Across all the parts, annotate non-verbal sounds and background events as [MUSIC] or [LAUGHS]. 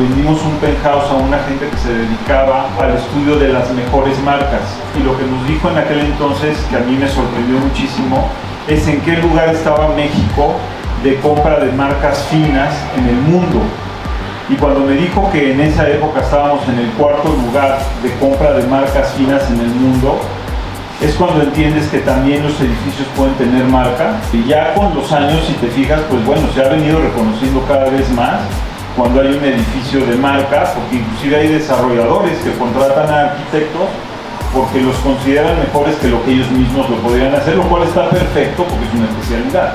vendimos un penthouse a una gente que se dedicaba al estudio de las mejores marcas. Y lo que nos dijo en aquel entonces, que a mí me sorprendió muchísimo, es en qué lugar estaba México de compra de marcas finas en el mundo. Y cuando me dijo que en esa época estábamos en el cuarto lugar de compra de marcas finas en el mundo, es cuando entiendes que también los edificios pueden tener marca. Y ya con los años, si te fijas, pues bueno, se ha venido reconociendo cada vez más cuando hay un edificio de marca, porque inclusive hay desarrolladores que contratan a arquitectos porque los consideran mejores que lo que ellos mismos lo podrían hacer, lo cual está perfecto porque es una especialidad.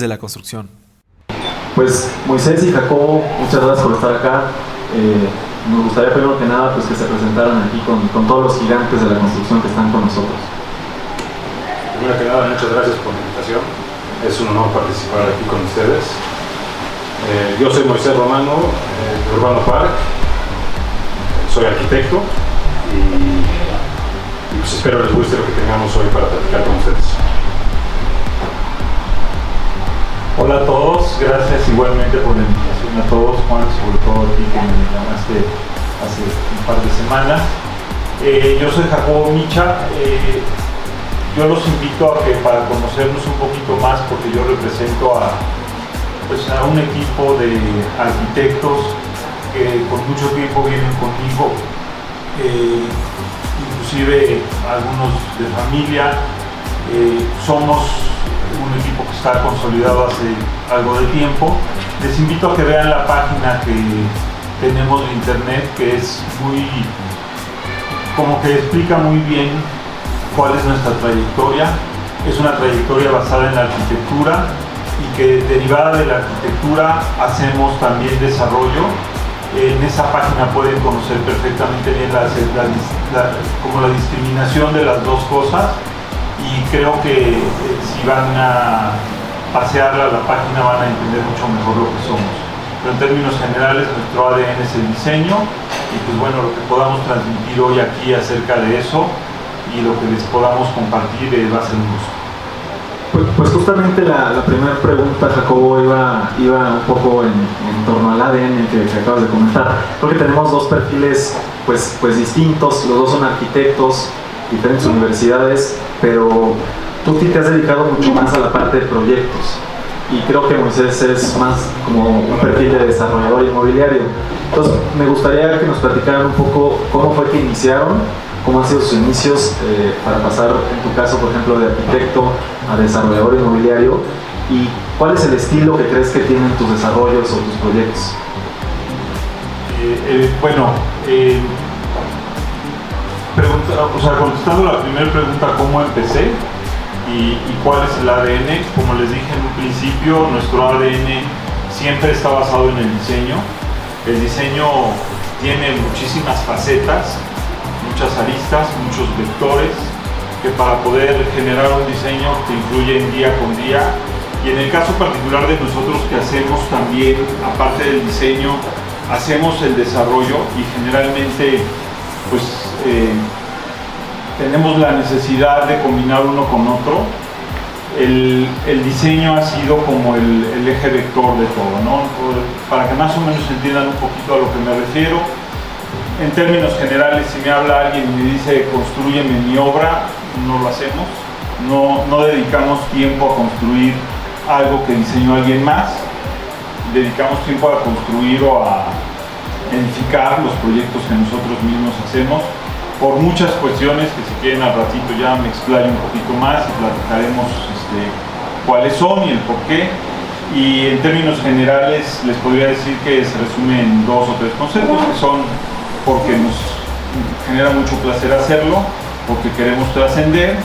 de la construcción. Pues Moisés y Jacobo, muchas gracias por estar acá. Eh, nos gustaría primero que nada pues, que se presentaran aquí con, con, todos los gigantes de la construcción que están con nosotros. Primero que nada, muchas gracias por la invitación. Es un honor participar aquí con ustedes. Eh, yo soy Moisés Romano, eh, de Urbano Park. Soy arquitecto y, y pues espero les guste lo que tengamos hoy para platicar con ustedes. Hola a todos, gracias igualmente por la invitación a todos, Juan, sobre todo a ti que me llamaste hace un par de semanas. Eh, yo soy Jacobo Micha, eh, yo los invito a que para conocernos un poquito más, porque yo represento a, pues, a un equipo de arquitectos que por mucho tiempo vienen conmigo, eh, inclusive algunos de familia, somos un equipo que está consolidado hace algo de tiempo. Les invito a que vean la página que tenemos de internet, que es muy, como que explica muy bien cuál es nuestra trayectoria. Es una trayectoria basada en la arquitectura y que derivada de la arquitectura hacemos también desarrollo. En esa página pueden conocer perfectamente bien la, como la discriminación de las dos cosas y creo que eh, si van a pasear a la página van a entender mucho mejor lo que somos. Pero en términos generales nuestro ADN es el diseño y pues bueno, lo que podamos transmitir hoy aquí acerca de eso y lo que les podamos compartir eh, va a ser un gusto. Pues, pues justamente la, primera pregunta, Jacobo, iba, iba un poco en, torno al ADN que, que, acabas de comentar. Creo que tenemos dos perfiles pues, pues distintos, los dos son arquitectos, diferentes universidades, pero tú te has dedicado mucho más a la parte de proyectos y creo que Moisés es más como un perfil de desarrollador inmobiliario. Entonces, me gustaría que nos platicaran un poco cómo fue que iniciaron, cómo han sido sus inicios eh, para pasar, en tu caso, por ejemplo, de arquitecto a desarrollador inmobiliario y cuál es el estilo que crees que tienen tus desarrollos o tus proyectos. Eh, eh, bueno, o sea, contestando la primera pregunta, ¿cómo empecé? Y, cuál es el ADN? Como les dije en un principio, nuestro ADN siempre está basado en el diseño. El diseño tiene muchísimas facetas, muchas aristas, muchos vectores, que para poder generar un diseño te influyen día con día. Y en el caso particular de nosotros que hacemos también, aparte del diseño, hacemos el desarrollo y generalmente pues eh, tenemos la necesidad de combinar uno con otro. El, diseño ha sido como el, eje vector de todo, ¿no? Para que más o menos entiendan un poquito a lo que me refiero. En términos generales, si me habla alguien y me dice construyeme mi obra, no lo hacemos. No, no dedicamos tiempo a construir algo que diseñó alguien más. Dedicamos tiempo a construir o a edificar los proyectos que nosotros mismos hacemos por muchas cuestiones que si quieren al ratito ya me explayo un poquito más y platicaremos este, cuáles son y el por qué. Y en términos generales les podría decir que se resume en dos o tres conceptos que son porque nos genera mucho placer hacerlo, porque queremos trascender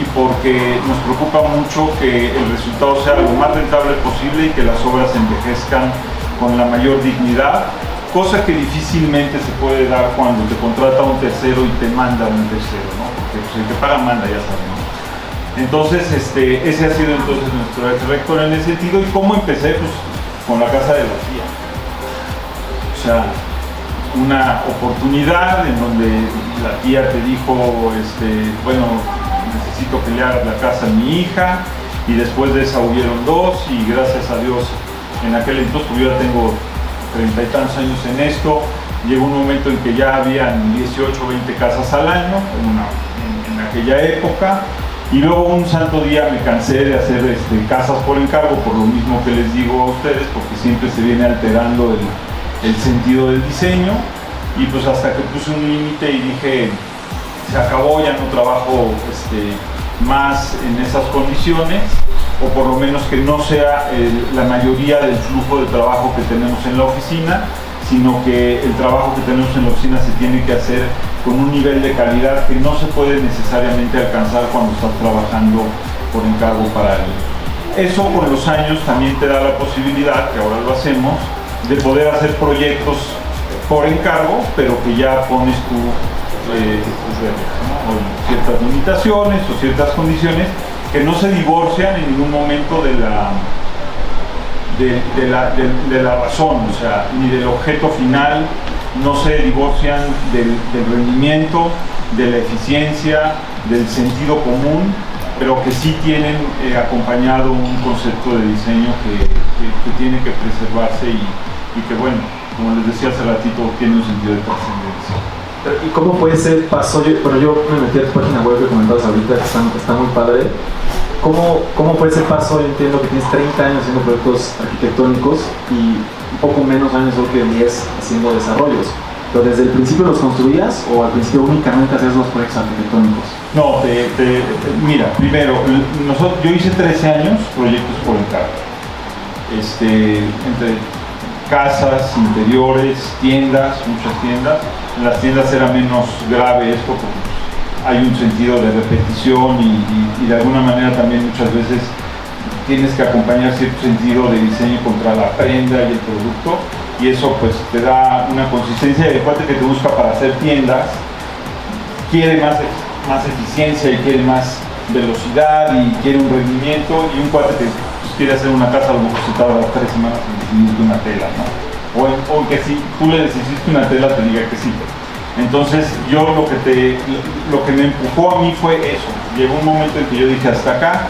y porque nos preocupa mucho que el resultado sea lo más rentable posible y que las obras envejezcan con la mayor dignidad cosa que difícilmente se puede dar cuando te contrata un tercero y te manda un tercero, ¿no? Porque pues, el que paga manda, ya sabes, ¿no? Entonces, este, ese ha sido entonces nuestro ex rector en ese sentido. ¿Y cómo empecé? Pues con la casa de la tía. O sea, una oportunidad en donde la tía te dijo, este, bueno, necesito hagas la casa a mi hija, y después de esa hubieron dos, y gracias a Dios, en aquel entonces, pues yo ya tengo treinta y tantos años en esto, llegó un momento en que ya habían 18 o 20 casas al año, en, aquella época, y luego un santo día me cansé de hacer este, casas por encargo, por lo mismo que les digo a ustedes, porque siempre se viene alterando el, el sentido del diseño y pues hasta que puse un límite y dije se acabó, ya no trabajo este, más en esas condiciones o por lo menos que no sea la mayoría del flujo de trabajo que tenemos en la oficina, sino que el trabajo que tenemos en la oficina se tiene que hacer con un nivel de calidad que no se puede necesariamente alcanzar cuando estás trabajando por encargo para él. Eso con los años también te da la posibilidad, que ahora lo hacemos, de poder hacer proyectos por encargo, pero que ya pones tú eh, ciertas limitaciones o ciertas condiciones que no se divorcian en ningún momento de la, de, la, de, la razón, o sea, ni del objeto final, no se divorcian del, rendimiento, de la eficiencia, del sentido común, pero que sí tienen eh, acompañado un concepto de diseño que, que tiene que preservarse y, y que bueno, como les decía hace ratito, tiene un sentido de trascendencia. ¿Y cómo fue ese paso? Yo, pero yo me metí a tu página web que comentabas ahorita, que está, muy padre. ¿Cómo, ¿Cómo fue ese paso? Yo entiendo que tienes 30 años haciendo proyectos arquitectónicos y un poco menos años, creo que 10 haciendo desarrollos. ¿Pero desde el principio los construías o al principio únicamente hacías los proyectos arquitectónicos? No, mira, primero, yo hice 13 años proyectos por encargo. Este, entre casas, interiores, tiendas, muchas tiendas. En las tiendas era menos grave esto porque hay un sentido de repetición y, de alguna manera también muchas veces tienes que acompañar cierto sentido de diseño contra la prenda y el producto y eso pues te da una consistencia el cuate que te busca para hacer tiendas quiere más, más eficiencia y quiere más velocidad y quiere un rendimiento y un cuate que quiere hacer una casa, a lo mejor se tarda tres semanas en decidirte una tela, ¿no? O, que si tú le decidiste una tela, te diga que sí. Entonces, yo lo que, te, lo que me empujó a mí fue eso. Llegó un momento en que yo dije, hasta acá,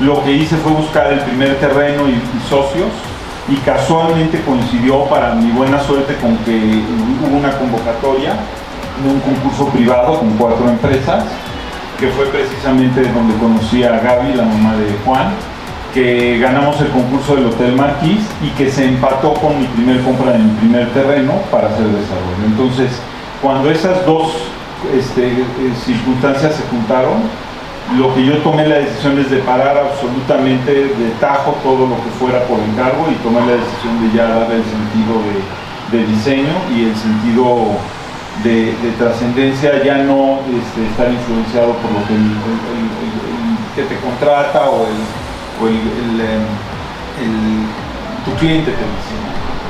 lo que hice fue buscar el primer terreno y, y socios, y casualmente coincidió para mi buena suerte con que hubo una convocatoria de un concurso privado con cuatro empresas, que fue precisamente donde conocí a Gaby, la mamá de Juan, que ganamos el concurso del Hotel Marquis y que se empató con mi primer compra de mi primer terreno para hacer desarrollo. Entonces, cuando esas dos este, circunstancias se juntaron, lo que yo tomé la decisión es de parar absolutamente de tajo todo lo que fuera por encargo y tomé la decisión de ya darle el sentido de, diseño y el sentido de, trascendencia, ya no este, estar influenciado por lo que que te contrata o el o em, el, tu cliente te dice.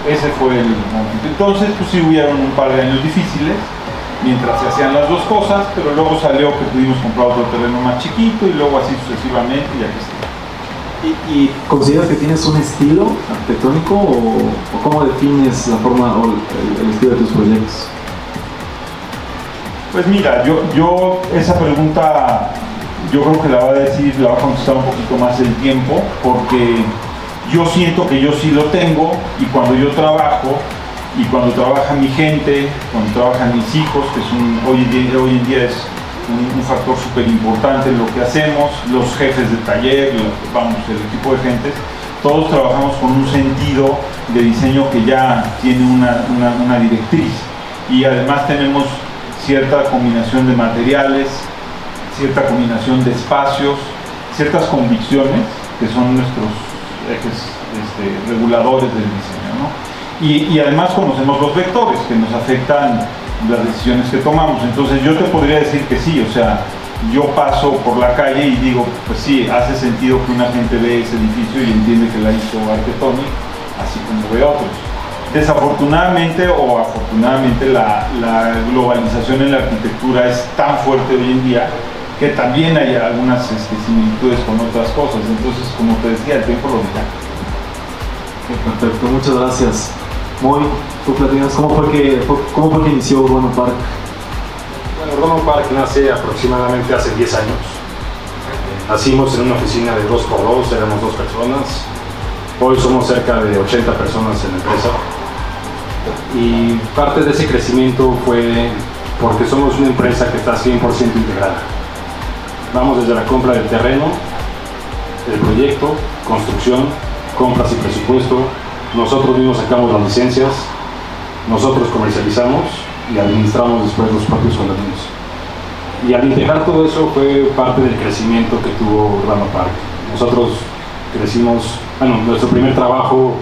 Ese fue el momento. Entonces, pues sí hubieron un par de años difíciles mientras se hacían las dos cosas, pero luego salió que pudimos comprar otro terreno más chiquito y luego así sucesivamente y aquí está. ¿Y, consideras que tienes un estilo arquitectónico o, cómo defines la forma o el, estilo de tus proyectos? Pues mira, yo, yo esa pregunta yo creo que la va a decir, la va a contestar un poquito más el tiempo, porque yo siento que yo sí lo tengo y cuando yo trabajo y cuando trabaja mi gente, cuando trabajan mis hijos, que es hoy, en día, hoy en día es un, factor súper importante lo que hacemos, los jefes de taller, vamos, el equipo de gentes, todos trabajamos con un sentido de diseño que ya tiene una, una directriz. Y además tenemos cierta combinación de materiales, cierta combinación de espacios, ciertas convicciones que son nuestros ejes este, reguladores del diseño. Y, además conocemos los vectores que nos afectan las decisiones que tomamos. Entonces yo te podría decir que sí, o sea, yo paso por la calle y digo, pues sí, hace sentido que una gente ve ese edificio y entiende que la hizo Arquetonic, así como ve otros. Desafortunadamente o afortunadamente la, globalización en la arquitectura es tan fuerte hoy en día que también hay algunas este, similitudes con otras cosas. Entonces, como te decía, el tiempo lo dirá. Perfecto, muchas gracias. Muy, tú platicas, ¿cómo fue que, cómo fue que inició Urbano Park? Bueno, Urbano Park nace aproximadamente hace 10 años. Nacimos en una oficina de 2x2, éramos dos personas. Hoy somos cerca de 80 personas en la empresa. Y parte de ese crecimiento fue porque somos una empresa que está 100% integrada. Vamos desde la compra del terreno, el proyecto, construcción, compras y presupuesto. Nosotros mismos sacamos las licencias, nosotros comercializamos y administramos después los propios condominios. Y al integrar todo eso fue parte del crecimiento que tuvo Urbano Park. Nosotros crecimos, bueno, nuestro primer trabajo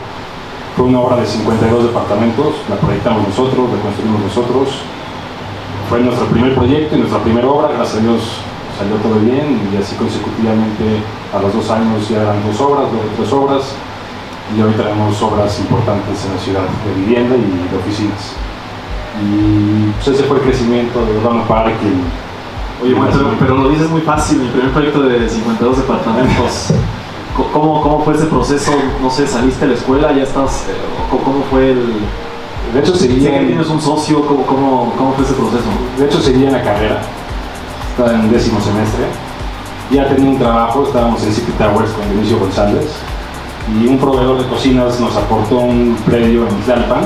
fue una obra de 52 departamentos, la proyectamos nosotros, la construimos nosotros. Fue nuestro primer proyecto y nuestra primera obra, gracias a Dios salió todo bien y así consecutivamente a los dos años ya eran dos obras, dos tres obras y hoy tenemos obras importantes en la ciudad de vivienda y de oficinas. Y pues, ese fue el crecimiento de Urbano Park. Oye, bueno, pero, lo dices muy fácil, mi primer proyecto de 52 departamentos. [LAUGHS] ¿Cómo, ¿Cómo fue ese proceso? No sé, saliste de la escuela, ya estás. Eh, ¿Cómo fue el.? De hecho, seguía. Que tienes un socio, ¿cómo, cómo, cómo fue ese proceso? De hecho, seguía en la carrera estaba en décimo semestre. Ya tenía un trabajo, estábamos en City Towers con Dionisio González y un proveedor de cocinas nos aportó un predio en Tlalpan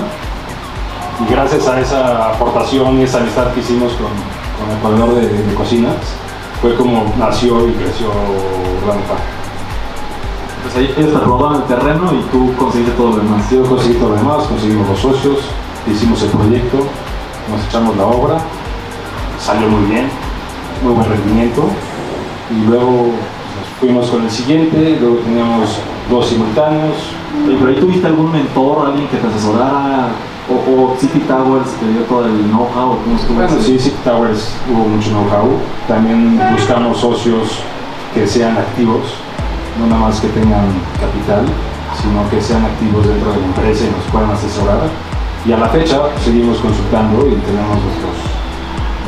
y gracias a esa aportación y esa amistad que hicimos con, con el proveedor de, cocinas fue como nació y creció Park. Pues ahí ellos te robaron el terreno y tú conseguiste todo lo demás. Yo conseguí todo lo demás, conseguimos los socios, hicimos el proyecto, nos echamos la obra, salió muy bien, muy buen rendimiento. Y luego nos fuimos con el siguiente, luego teníamos dos simultáneos. ¿Pero ahí tuviste algún mentor, alguien que te asesorara? ¿O, City Towers te dio todo el know-how? Bueno, sí, City Towers hubo mucho know-how. También buscamos socios que sean activos, no nada más que tengan capital, sino que sean activos dentro de la empresa y nos puedan asesorar. Y a la fecha seguimos consultando y tenemos nuestros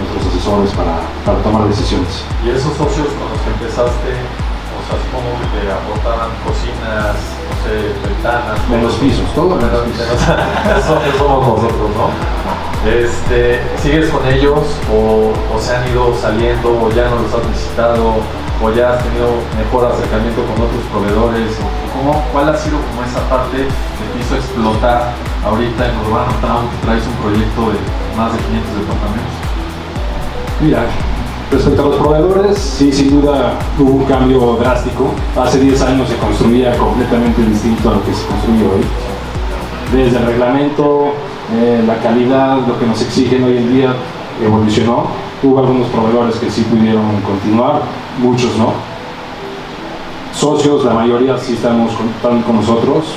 nuestros asesores para, para tomar decisiones. ¿Y esos socios con los que empezaste, o sea, supongo que te aportaban cocinas, no sé, ventanas? Menos pisos, todo menos pisos. [LAUGHS] Eso somos nosotros, ¿no? Este, ¿Sigues con ellos o, o, se han ido saliendo o ya no los has visitado o ya has tenido mejor acercamiento con otros proveedores? ¿Cómo, ¿Cuál ha sido como esa parte que te hizo explotar ahorita en Urbano Town que traes un proyecto de más de 500 departamentos? Mira, respecto a los proveedores, sí, sin duda hubo un cambio drástico. Hace 10 años se construía completamente distinto a lo que se construye hoy. Desde el reglamento, eh, la calidad, lo que nos exigen hoy en día evolucionó. Hubo algunos proveedores que sí pudieron continuar, muchos no. Socios, la mayoría sí estamos con, con nosotros.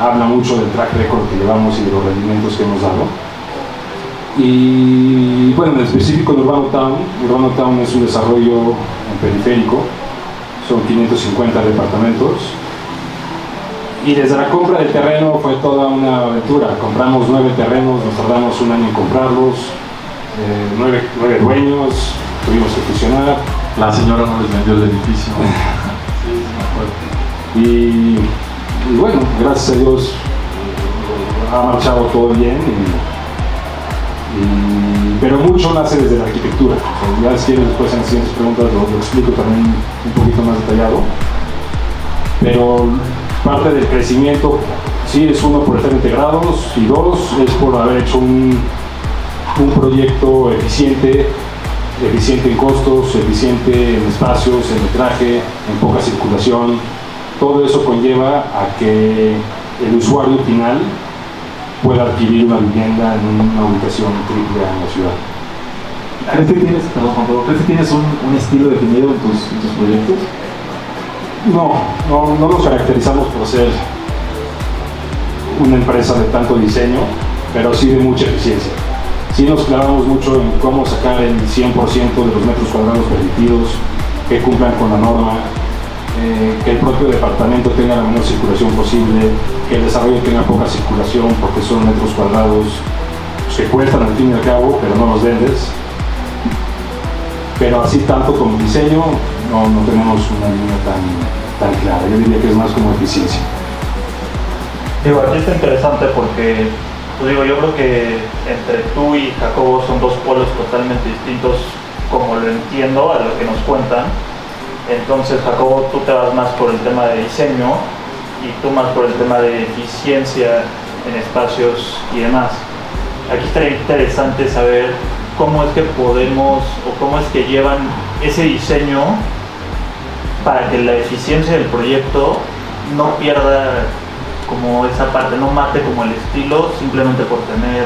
Habla mucho del track record que llevamos y de los rendimientos que hemos dado y bueno, en específico en Urbano Town, Urbano Town es un desarrollo periférico, son 550 departamentos. Y desde la compra del terreno fue toda una aventura. Compramos nueve terrenos, nos tardamos un año en comprarlos, eh, nueve, nueve, dueños, tuvimos que fusionar. La señora no les vendió el edificio. [LAUGHS] sí, y, y, bueno, gracias a Dios ha marchado todo bien. Y, pero mucho nace desde la arquitectura. ya si quieres después en las siguientes preguntas lo, explico también un poquito más detallado. Pero parte del crecimiento, sí, es uno por estar integrados y dos, es por haber hecho un, un proyecto eficiente, eficiente en costos, eficiente en espacios, en metraje, en poca circulación. Todo eso conlleva a que el usuario final pueda adquirir una vivienda en una ubicación triple en la ciudad. ¿Crees que tienes, ¿crees que tienes un, un, estilo definido en tus, en tus proyectos? No, no, no nos caracterizamos por ser una empresa de tanto diseño, pero sí de mucha eficiencia. Sí nos clavamos mucho en cómo sacar el 100% de los metros cuadrados permitidos, que cumplan con la norma, eh, que el propio departamento tenga la menor circulación posible, que el desarrollo tenga poca circulación porque son metros cuadrados que cuestan al fin y al cabo, pero no los vendes. Pero así tanto como diseño, no, no tenemos una línea tan, tan clara. Yo diría que es más como eficiencia. Digo, aquí está interesante porque, digo, yo creo que entre tú y Jacobo son dos polos totalmente distintos, como lo entiendo a lo que nos cuentan. Entonces, Jacobo, tú te vas más por el tema de diseño y tú más por el tema de eficiencia en espacios y demás. Aquí estaría interesante saber cómo es que podemos o cómo es que llevan ese diseño para que la eficiencia del proyecto no pierda como esa parte, no mate como el estilo simplemente por tener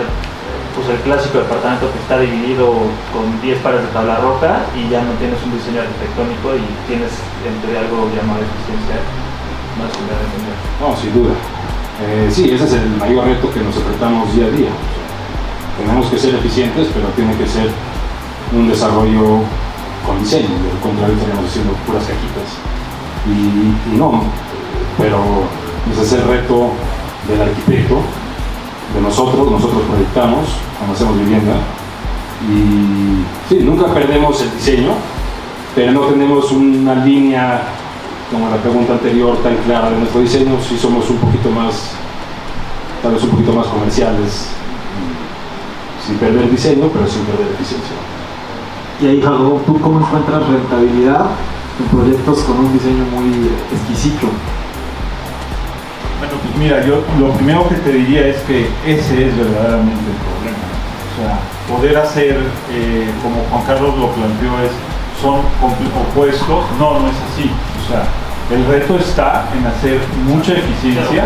pues el clásico departamento que está dividido con 10 pares de tabla roca y ya no tienes un diseño arquitectónico y tienes entre algo llamado eficiencia más que entender. No, sin duda. Eh, sí, ese es el mayor reto que nos enfrentamos día a día. Tenemos que ser eficientes, pero tiene que ser un desarrollo con diseño, de lo contrario estaríamos haciendo puras cajitas. Y no, pero ese es el reto del arquitecto, de nosotros, nosotros proyectamos cuando hacemos vivienda. Y nunca perdemos el diseño, pero no tenemos una línea, como la pregunta anterior, tan clara de nuestro diseño, si somos un poquito más, tal vez un poquito más comerciales, sin perder diseño, pero sin perder eficiencia. Y ahí, Jacobo, ¿tú cómo encuentras rentabilidad en proyectos con un diseño muy exquisito? Mira, yo lo primero que te diría es que ese es verdaderamente el problema. O sea, poder hacer, eh, como Juan Carlos lo planteó, es son opuestos. No, no es así. O sea, el reto está en hacer mucha eficiencia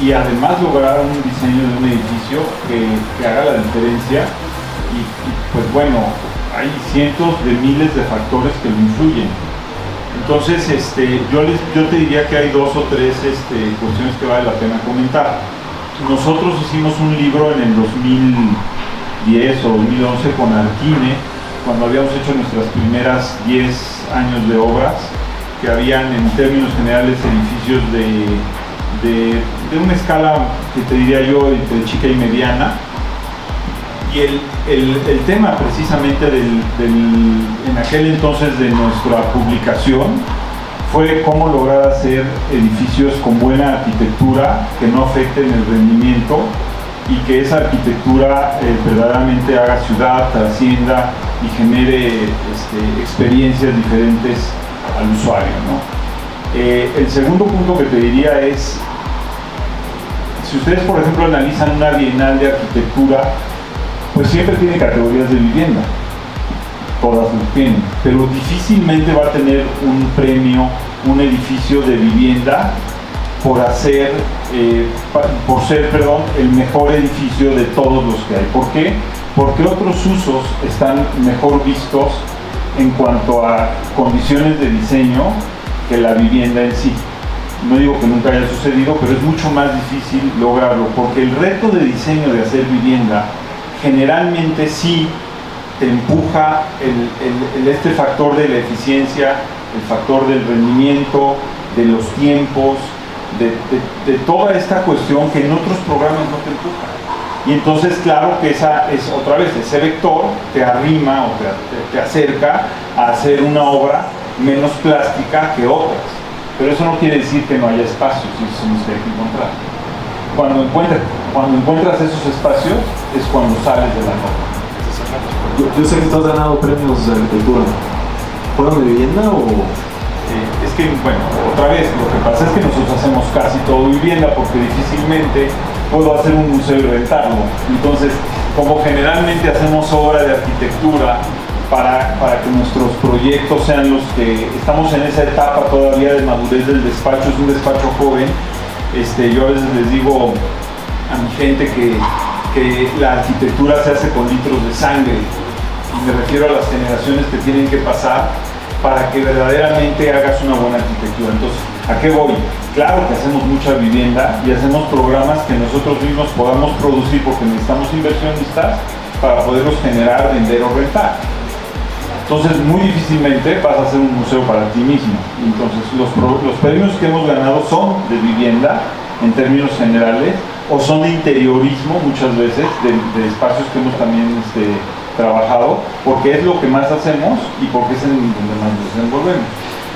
y además lograr un diseño de un edificio que, que haga la diferencia. Y, y, pues bueno, hay cientos de miles de factores que lo influyen. Entonces, este, yo, les, yo te diría que hay dos o tres este, cuestiones que vale la pena comentar. Nosotros hicimos un libro en el 2010 o 2011 con Arquine, cuando habíamos hecho nuestras primeras 10 años de obras, que habían en términos generales edificios de, de, de una escala que te diría yo entre chica y mediana, y el, el, tema precisamente del, en aquel entonces de nuestra publicación fue cómo lograr hacer edificios con buena arquitectura que no afecten el rendimiento y que esa arquitectura eh, verdaderamente haga ciudad, trascienda y genere este, experiencias diferentes al usuario. Eh, el segundo punto que te diría es, si ustedes por ejemplo analizan una bienal de arquitectura, pues siempre tiene categorías de vivienda. Todas las tienen. Pero difícilmente va a tener un premio, un edificio de vivienda por hacer, eh, por ser, perdón, el mejor edificio de todos los que hay. ¿Por qué? Porque otros usos están mejor vistos en cuanto a condiciones de diseño que la vivienda en sí. No digo que nunca haya sucedido, pero es mucho más difícil lograrlo, porque el reto de diseño de hacer vivienda generalmente sí te empuja el, este factor de la eficiencia, el factor del rendimiento, de los tiempos, de, toda esta cuestión que en otros programas no te empuja. Y entonces, claro que esa es otra vez, ese vector te arrima o te, te acerca a hacer una obra menos plástica que otras. Pero eso no quiere decir que no haya espacios, eso se nos tiene que encontrar. Cuando encuentras, cuando encuentras esos espacios es cuando sales de la norma. Yo, yo, sé que tú has ganado premios de arquitectura. ¿Fueron de vivienda o...? Eh, es que, bueno, otra vez, lo que pasa es que nosotros hacemos casi todo vivienda porque difícilmente puedo hacer un museo y rentarlo. Entonces, como generalmente hacemos obra de arquitectura para, para que nuestros proyectos sean los que estamos en esa etapa todavía de madurez del despacho, es un despacho joven, este, yo a veces les digo a mi gente que, que, la arquitectura se hace con litros de sangre. Y me refiero a las generaciones que tienen que pasar para que verdaderamente hagas una buena arquitectura. Entonces, ¿a qué voy? Claro que hacemos mucha vivienda y hacemos programas que nosotros mismos podamos producir porque necesitamos inversionistas para poderlos generar, vender o rentar. Entonces, muy difícilmente vas a hacer un museo para ti mismo. Entonces, los, premios que hemos ganado son de vivienda en términos generales o son de interiorismo muchas veces, de, espacios que hemos también este, trabajado, porque es lo que más hacemos y porque es en donde más nos desenvolvemos.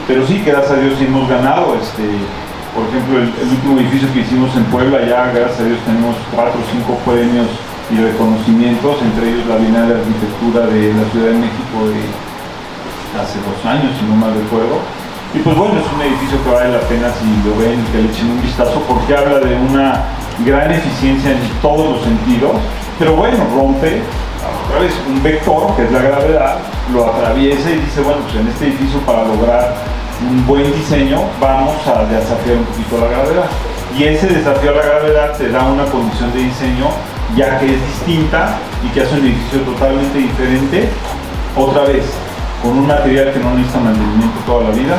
Pero sí, gracias a Dios, sí hemos ganado. Este, por ejemplo, el, último edificio que hicimos en Puebla, ya gracias a Dios tenemos cuatro o cinco premios y reconocimientos, entre ellos la Bienal de Arquitectura de la Ciudad de México de hace dos años, si no mal recuerdo. Y pues bueno, es un edificio que vale la pena si lo ven y que le echen un vistazo porque habla de una gran eficiencia en todos los sentidos, pero bueno, rompe otra vez un vector, que es la gravedad, lo atraviesa y dice, bueno, pues en este edificio para lograr un buen diseño vamos a desafiar un poquito la gravedad. Y ese desafío a la gravedad te da una condición de diseño ya que es distinta y que hace un edificio totalmente diferente, otra vez, con un material que no necesita mantenimiento toda la vida,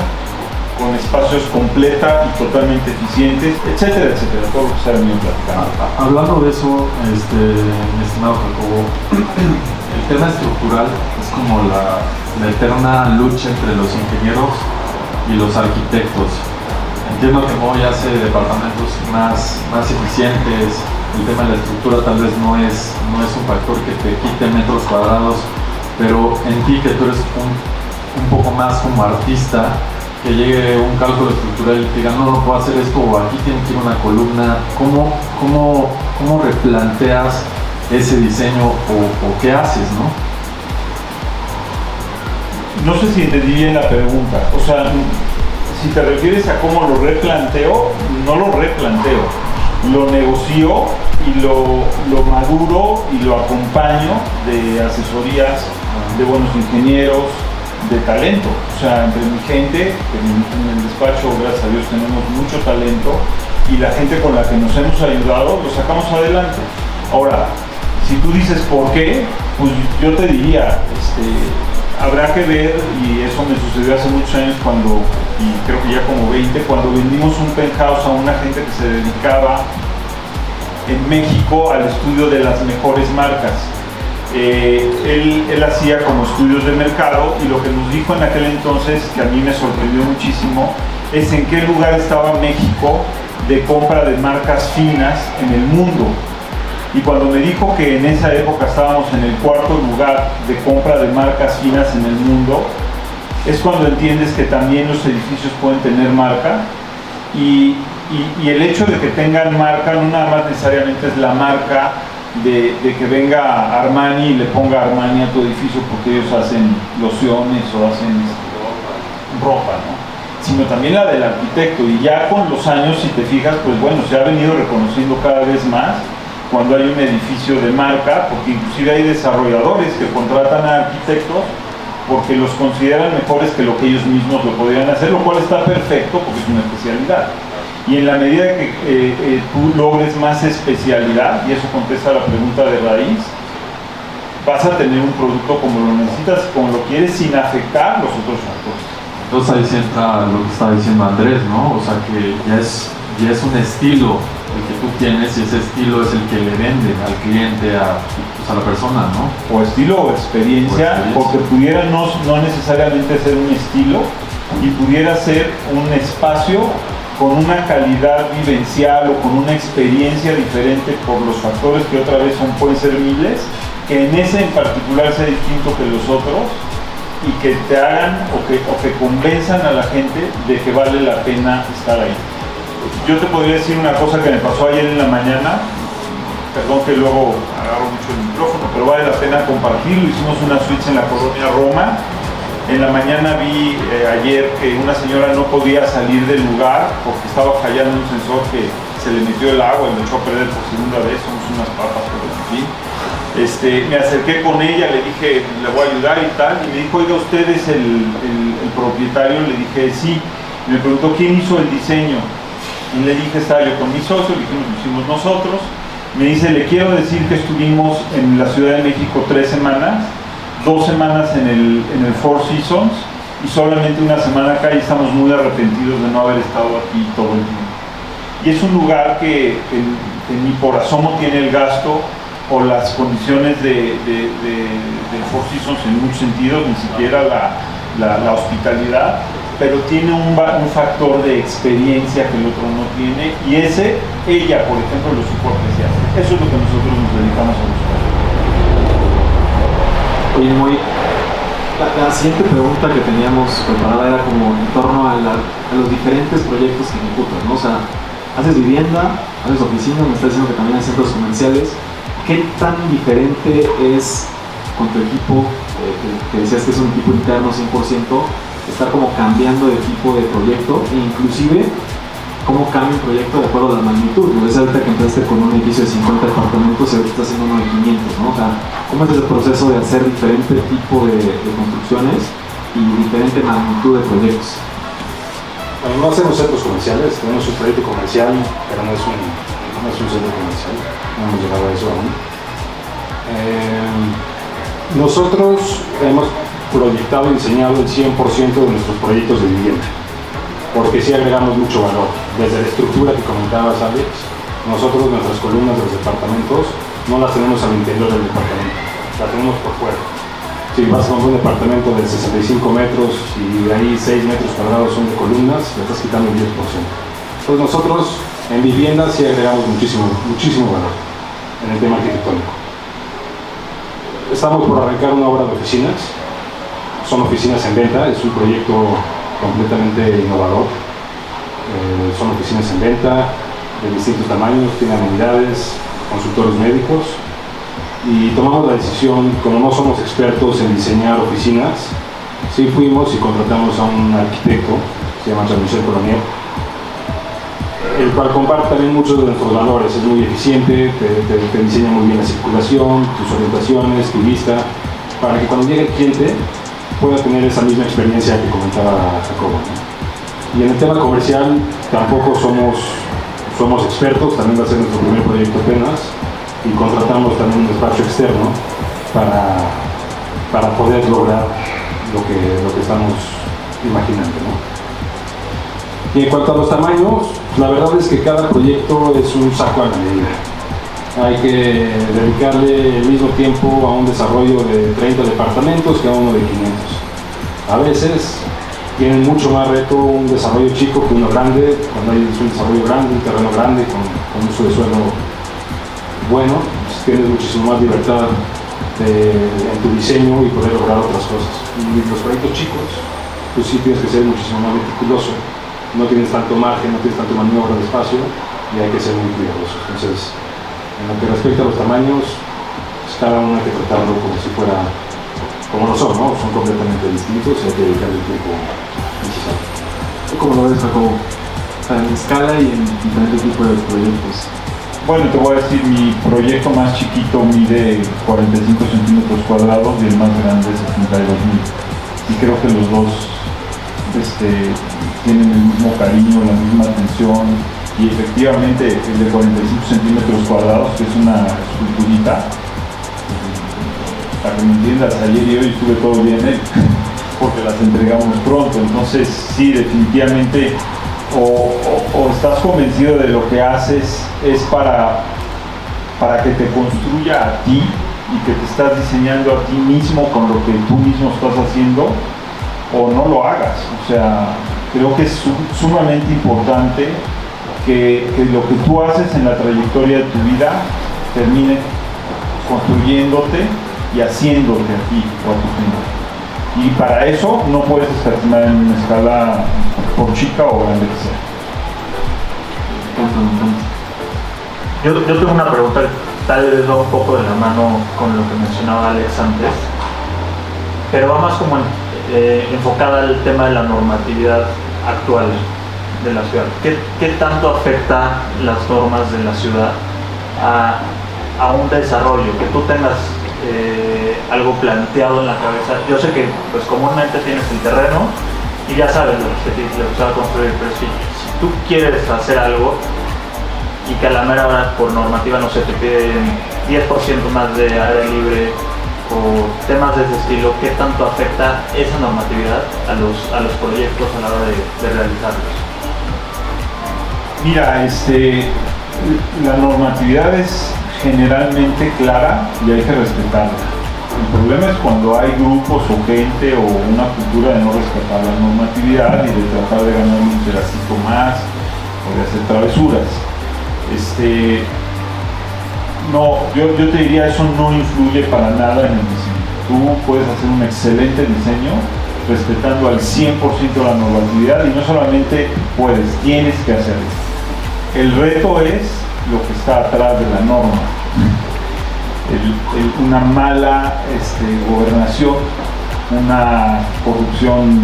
con espacios completa y totalmente eficientes, etcétera, etcétera, todo lo que se ha venido platicando. Hablando de eso, este, mi estimado Jacobo, [CLEARS THROAT] el tema estructural es como la, la eterna lucha entre los ingenieros y los arquitectos. Entiendo que Moy hace departamentos más, más eficientes, el tema de la estructura tal vez no es, no es un factor que te quite metros cuadrados, pero en ti que tú eres un, un poco más como artista, que llegue un cálculo estructural y te diga, no, no puedo hacer esto, o aquí tiene que ir una columna, ¿cómo, cómo, cómo replanteas ese diseño o, qué haces, no? No sé si entendí bien la pregunta. O sea, si te refieres a cómo lo replanteo, no lo replanteo. Lo negocio y lo, lo maduro y lo acompaño de asesorías de buenos ingenieros, de talento. O sea, entre mi gente, en, el despacho, gracias a Dios, tenemos mucho talento y la gente con la que nos hemos ayudado, lo sacamos adelante. Ahora, si tú dices por qué, pues yo te diría, este, habrá que ver, y eso me sucedió hace muchos años cuando, y creo que ya como 20, cuando vendimos un penthouse a una gente que se dedicaba en México al estudio de las mejores marcas. Eh, él, él, hacía como estudios de mercado y lo que nos dijo en aquel entonces, que a mí me sorprendió muchísimo, es en qué lugar estaba México de compra de marcas finas en el mundo. Y cuando me dijo que en esa época estábamos en el cuarto lugar de compra de marcas finas en el mundo, es cuando entiendes que también los edificios pueden tener marca y, el hecho de que tengan marca no nada más necesariamente es la marca de, que venga Armani y le ponga Armani a tu edificio porque ellos hacen lociones o hacen este, ropa, ¿no? sino también la del arquitecto. Y ya con los años, si te fijas, pues bueno, se ha venido reconociendo cada vez más cuando hay un edificio de marca, porque inclusive hay desarrolladores que contratan a arquitectos porque los consideran mejores que lo que ellos mismos lo podrían hacer, lo cual está perfecto porque es una especialidad y en la medida que eh, eh, tú logres más especialidad, y eso contesta la pregunta de raíz, vas a tener un producto como lo necesitas, como lo quieres, sin afectar los otros factores. Entonces ahí se entra lo que está diciendo Andrés, ¿no? O sea que ya es, ya es un estilo el que tú tienes y ese estilo es el que le vende al cliente, a, pues, a la persona, ¿no? O estilo o experiencia, porque pudiera no, no necesariamente ser un estilo y pudiera ser un espacio con una calidad vivencial o con una experiencia diferente por los factores que otra vez son, pueden ser miles, que en ese en particular sea distinto que los otros y que te hagan o que, o que convenzan a la gente de que vale la pena estar ahí. Yo te podría decir una cosa que me pasó ayer en la mañana, perdón que luego agarro mucho el micrófono, pero vale la pena compartirlo. Hicimos una switch en la colonia Roma en la mañana vi eh, ayer que una señora no podía salir del lugar porque estaba fallando un sensor que se le metió el agua y lo echó a perder por segunda vez, somos unas papas, pero en fin. Este, me acerqué con ella, le dije, le voy a ayudar y tal, y me dijo, oiga, ¿usted es el, propietario? Le dije, sí. me preguntó, ¿quién hizo el diseño? Y le dije, estaba yo con mi socio, le dijimos, lo hicimos nosotros. Me dice, le quiero decir que estuvimos en la Ciudad de México tres semanas dos semanas en el, Four Seasons y solamente una semana acá y estamos muy arrepentidos de no haber estado aquí todo el tiempo. Y es un lugar que, en, mi por asomo tiene el gasto o las condiciones de, Four Seasons en muchos sentidos, ni siquiera la, hospitalidad, pero tiene un, factor de experiencia que el otro no tiene y ese, ella por ejemplo, lo supo apreciar. Eso es lo que nosotros nos dedicamos a buscar. Oye, muy, la, siguiente pregunta que teníamos preparada era como en torno a, los diferentes proyectos que ejecutas, ¿no? O sea, haces vivienda, haces oficinas, me estás diciendo que también hay centros comerciales. ¿Qué tan diferente es con tu equipo, eh, que, decías que es un equipo interno 100%, estar como cambiando de tipo de proyecto e inclusive cómo cambia un proyecto de acuerdo a la magnitud. Es ahorita que empezaste con un edificio de 50 departamentos y ahorita estás haciendo uno de 500, ¿no? O sea, ¿cómo es el proceso de hacer diferente tipo de, construcciones y diferente magnitud de proyectos? Bueno, no hacemos centros comerciales, tenemos un proyecto comercial, pero no es un, no es un centro comercial, no hemos llegado a eso aún. Eh, nosotros hemos proyectado y diseñado el 100% de nuestros proyectos de vivienda porque sí agregamos mucho valor. Desde la estructura que comentabas, Alex, nosotros nuestras columnas de los departamentos no las tenemos al interior del departamento, las tenemos por fuera. Si vas con un departamento de 65 metros y ahí 6 metros cuadrados son de columnas, le estás quitando el 10%. Entonces nosotros en vivienda sí agregamos muchísimo, muchísimo valor en el tema arquitectónico. Estamos por arrancar una obra de oficinas, son oficinas en venta, es un proyecto completamente innovador. Eh, son oficinas en venta de distintos tamaños, tienen amenidades, consultores médicos y tomamos la decisión, como no somos expertos en diseñar oficinas, sí fuimos y contratamos a un arquitecto, se llama Jean-Michel Colonier, el cual comparte también muchos de nuestros valores, es muy eficiente, te, diseña muy bien la circulación, tus orientaciones, tu vista, para que cuando llegue el cliente pueda tener esa misma experiencia que comentaba Jacobo. Y en el tema comercial tampoco somos, somos expertos, también va a ser nuestro primer proyecto apenas, y contratamos también un despacho externo para, para poder lograr lo que, lo que estamos imaginando. Y en cuanto a los tamaños, la verdad es que cada proyecto es un saco a la medida hay que dedicarle el mismo tiempo a un desarrollo de 30 departamentos que a uno de 500. A veces tienen mucho más reto un desarrollo chico que uno grande, cuando hay un desarrollo grande, un terreno grande con, uso de suelo bueno, pues tienes muchísimo más libertad en tu diseño y poder lograr otras cosas. Y los proyectos chicos, pues sí tienes que ser muchísimo más meticuloso, no tienes tanto margen, no tienes tanto maniobra de espacio y hay que ser muy cuidadoso. Entonces, en lo que respecta a los tamaños, pues cada uno hay que tratarlo como si fuera, como lo son, ¿no? Son completamente distintos y hay que dedicarle el tiempo necesario. ¿Cómo lo ves, Jacobo? En escala y en diferentes tipos de proyectos. Bueno, te voy a decir, mi proyecto más chiquito mide 45 centímetros cuadrados y el más grande 72 mil. Y creo que los dos este, tienen el mismo cariño, la misma atención, y efectivamente el de 45 centímetros cuadrados, que es una esculturita, para que me entiendas, ayer y hoy estuve todo bien [LAUGHS] porque las entregamos pronto, entonces sí, definitivamente o, estás convencido de lo que haces es para, para que te construya a ti y que te estás diseñando a ti mismo con lo que tú mismo estás haciendo, o no lo hagas. O sea, creo que es sumamente importante que, lo que tú haces en la trayectoria de tu vida termine construyéndote y haciéndote a ti o a tu gente. Y para eso no puedes escatimar en una escala por chica o grande que sea. Yo, yo tengo una pregunta, tal vez va un poco de la mano con lo que mencionaba Alex antes, pero va más como eh, enfocada al tema de la normatividad actual de la ciudad. ¿Qué, tanto afecta las normas de la ciudad a, un desarrollo? Que tú tengas eh, algo planteado en la cabeza. Yo sé que pues comúnmente tienes el terreno y ya sabes lo que te va a construir, pero si, si, tú quieres hacer algo y que a la mera hora por normativa no se te piden 10% más de área libre o temas de ese estilo, ¿qué tanto afecta esa normatividad a los, a los proyectos a la hora de realizarlos? Mira, este, la normatividad es generalmente clara y hay que respetarla. El problema es cuando hay grupos o gente o una cultura de no respetar la normatividad y de tratar de ganar un pedacito más o de hacer travesuras. Este, no, yo, yo te diría eso no influye para nada en el diseño. Tú puedes hacer un excelente diseño respetando al 100% la normatividad y no solamente puedes, tienes que hacerlo. El reto es lo que está atrás de la norma. Una mala este, gobernación, una corrupción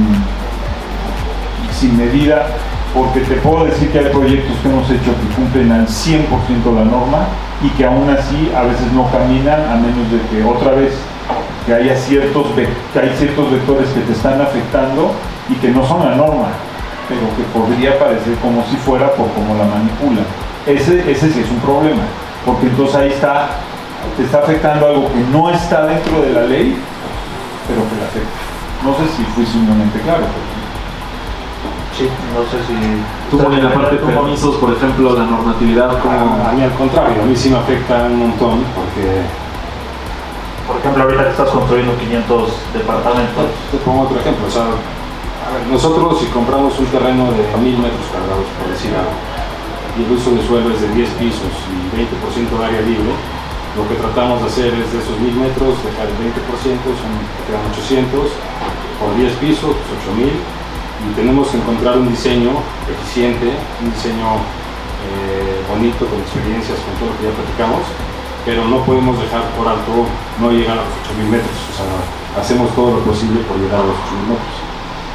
sin medida, porque te puedo decir que hay proyectos que hemos hecho que cumplen al 100% la norma y que aún así a veces no caminan a menos de que otra vez que haya ciertos, que hay ciertos vectores que te están afectando y que no son la norma, pero que podría parecer como si fuera por cómo la manipula. Ese, ese sí es un problema, porque entonces ahí está te está afectando algo que no está dentro de la ley, pero que la afecta. No sé si fui sumamente claro. Sí, no sé si... Tú en la parte de permisos, por ejemplo, la normatividad como... A mí al contrario, a mí sí me afecta un montón porque... Por ejemplo, ahorita que estás construyendo 500 departamentos. Te pongo otro ejemplo, o sea, nosotros si compramos un terreno de 1000 metros cuadrados, por decir algo, y el uso de suelo es de 10 pisos y 20% de área libre, lo que tratamos de hacer es de esos 1000 metros dejar el 20%, son, quedan 800, por 10 pisos, 8000, pues, y tenemos que encontrar un diseño eficiente, un diseño eh, bonito, con experiencias, con todo lo que ya platicamos, pero no podemos dejar por alto no llegar a los 8000 metros, o sea, hacemos todo lo posible por llegar a los 8000 metros.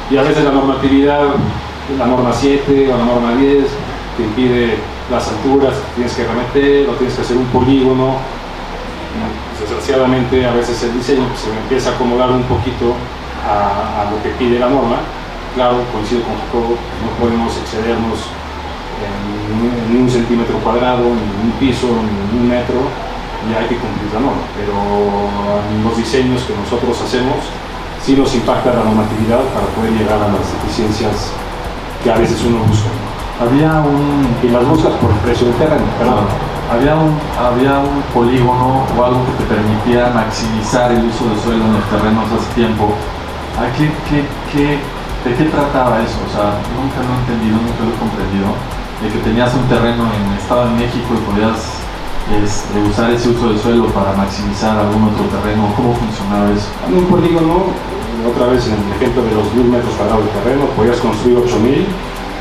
Y a veces la normatividad, la norma 7 o la norma 10, te impide las alturas, tienes que remeter o tienes que hacer un polígono desgraciadamente a veces el diseño se empieza a acomodar un poquito a, lo que pide la norma. Claro, coincido con Jacobo, no podemos excedernos en, un centímetro cuadrado, en un piso, en un metro, y hay que cumplir la norma. Pero en los diseños que nosotros hacemos, sí nos impacta la normatividad para poder llegar a las eficiencias que a veces uno busca. Había un... Y las buscas por el precio del terreno, perdón había un, había un polígono o algo que te permitía maximizar el uso del suelo en los terrenos hace tiempo. ¿A qué, qué, qué, ¿De qué trataba eso? O sea, nunca lo he entendido, nunca lo he comprendido. De que tenías un terreno en el Estado de México y podías este, usar ese uso del suelo para maximizar algún otro terreno. ¿Cómo funcionaba eso? En un polígono, otra vez en el ejemplo de los mil metros cuadrados de terreno, podías construir 8000,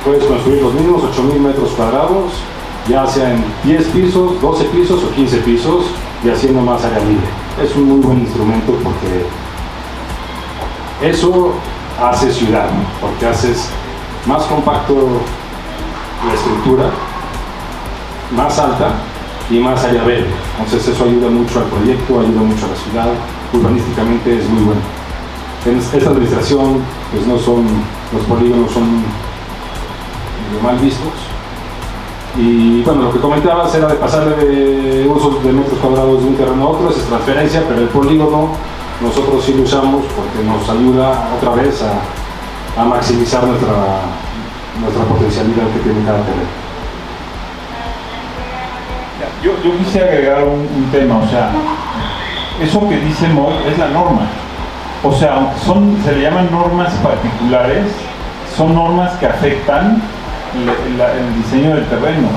puedes construir los mismos 8000 metros cuadrados ya sea en 10 pisos, 12 pisos o 15 pisos y haciendo más área libre. Es un muy buen instrumento porque eso hace ciudad, porque haces más compacto la estructura, más alta y más área verde. Entonces eso ayuda mucho al proyecto, ayuda mucho a la ciudad, urbanísticamente es muy bueno. En esta administración pues no son, los polígonos son mal vistos, y bueno, lo que comentabas era de pasar de usos de metros cuadrados de un terreno a otro, es transferencia, pero el polígono nosotros sí lo usamos porque nos ayuda otra vez a, a maximizar nuestra, nuestra potencialidad que tiene cada terreno. Yo, yo quisiera agregar un, tema, o sea, eso que dice Moy es la norma. O sea, aunque son, se le llaman normas particulares, son normas que afectan el diseño del terreno,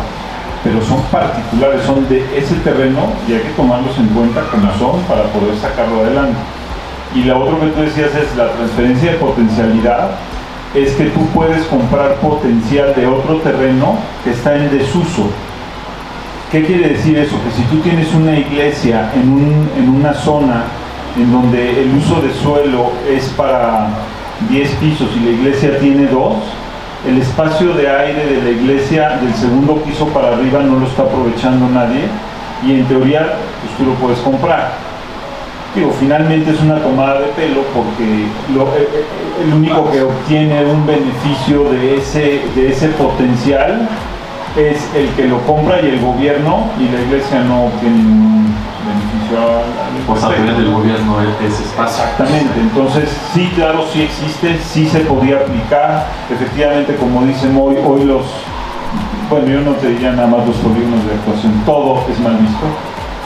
pero son particulares, son de ese terreno y hay que tomarlos en cuenta como son para poder sacarlo adelante. Y la otra que tú decías es la transferencia de potencialidad, es que tú puedes comprar potencial de otro terreno que está en desuso. ¿Qué quiere decir eso? Que si tú tienes una iglesia en, un, en una zona en donde el uso de suelo es para 10 pisos y la iglesia tiene dos, el espacio de aire de la iglesia del segundo piso para arriba no lo está aprovechando nadie y en teoría pues tú lo puedes comprar. Digo, finalmente es una tomada de pelo porque eh, eh, el único que obtiene un beneficio de ese, de ese potencial es el que lo compra y el gobierno y la iglesia no obtiene ningún beneficio pues a través del gobierno ese espacio. Exactamente, entonces sí, claro, sí existe, sí se podía aplicar, efectivamente como dicen hoy, hoy los, bueno yo no te diría nada más los polígonos de actuación, todo es mal visto,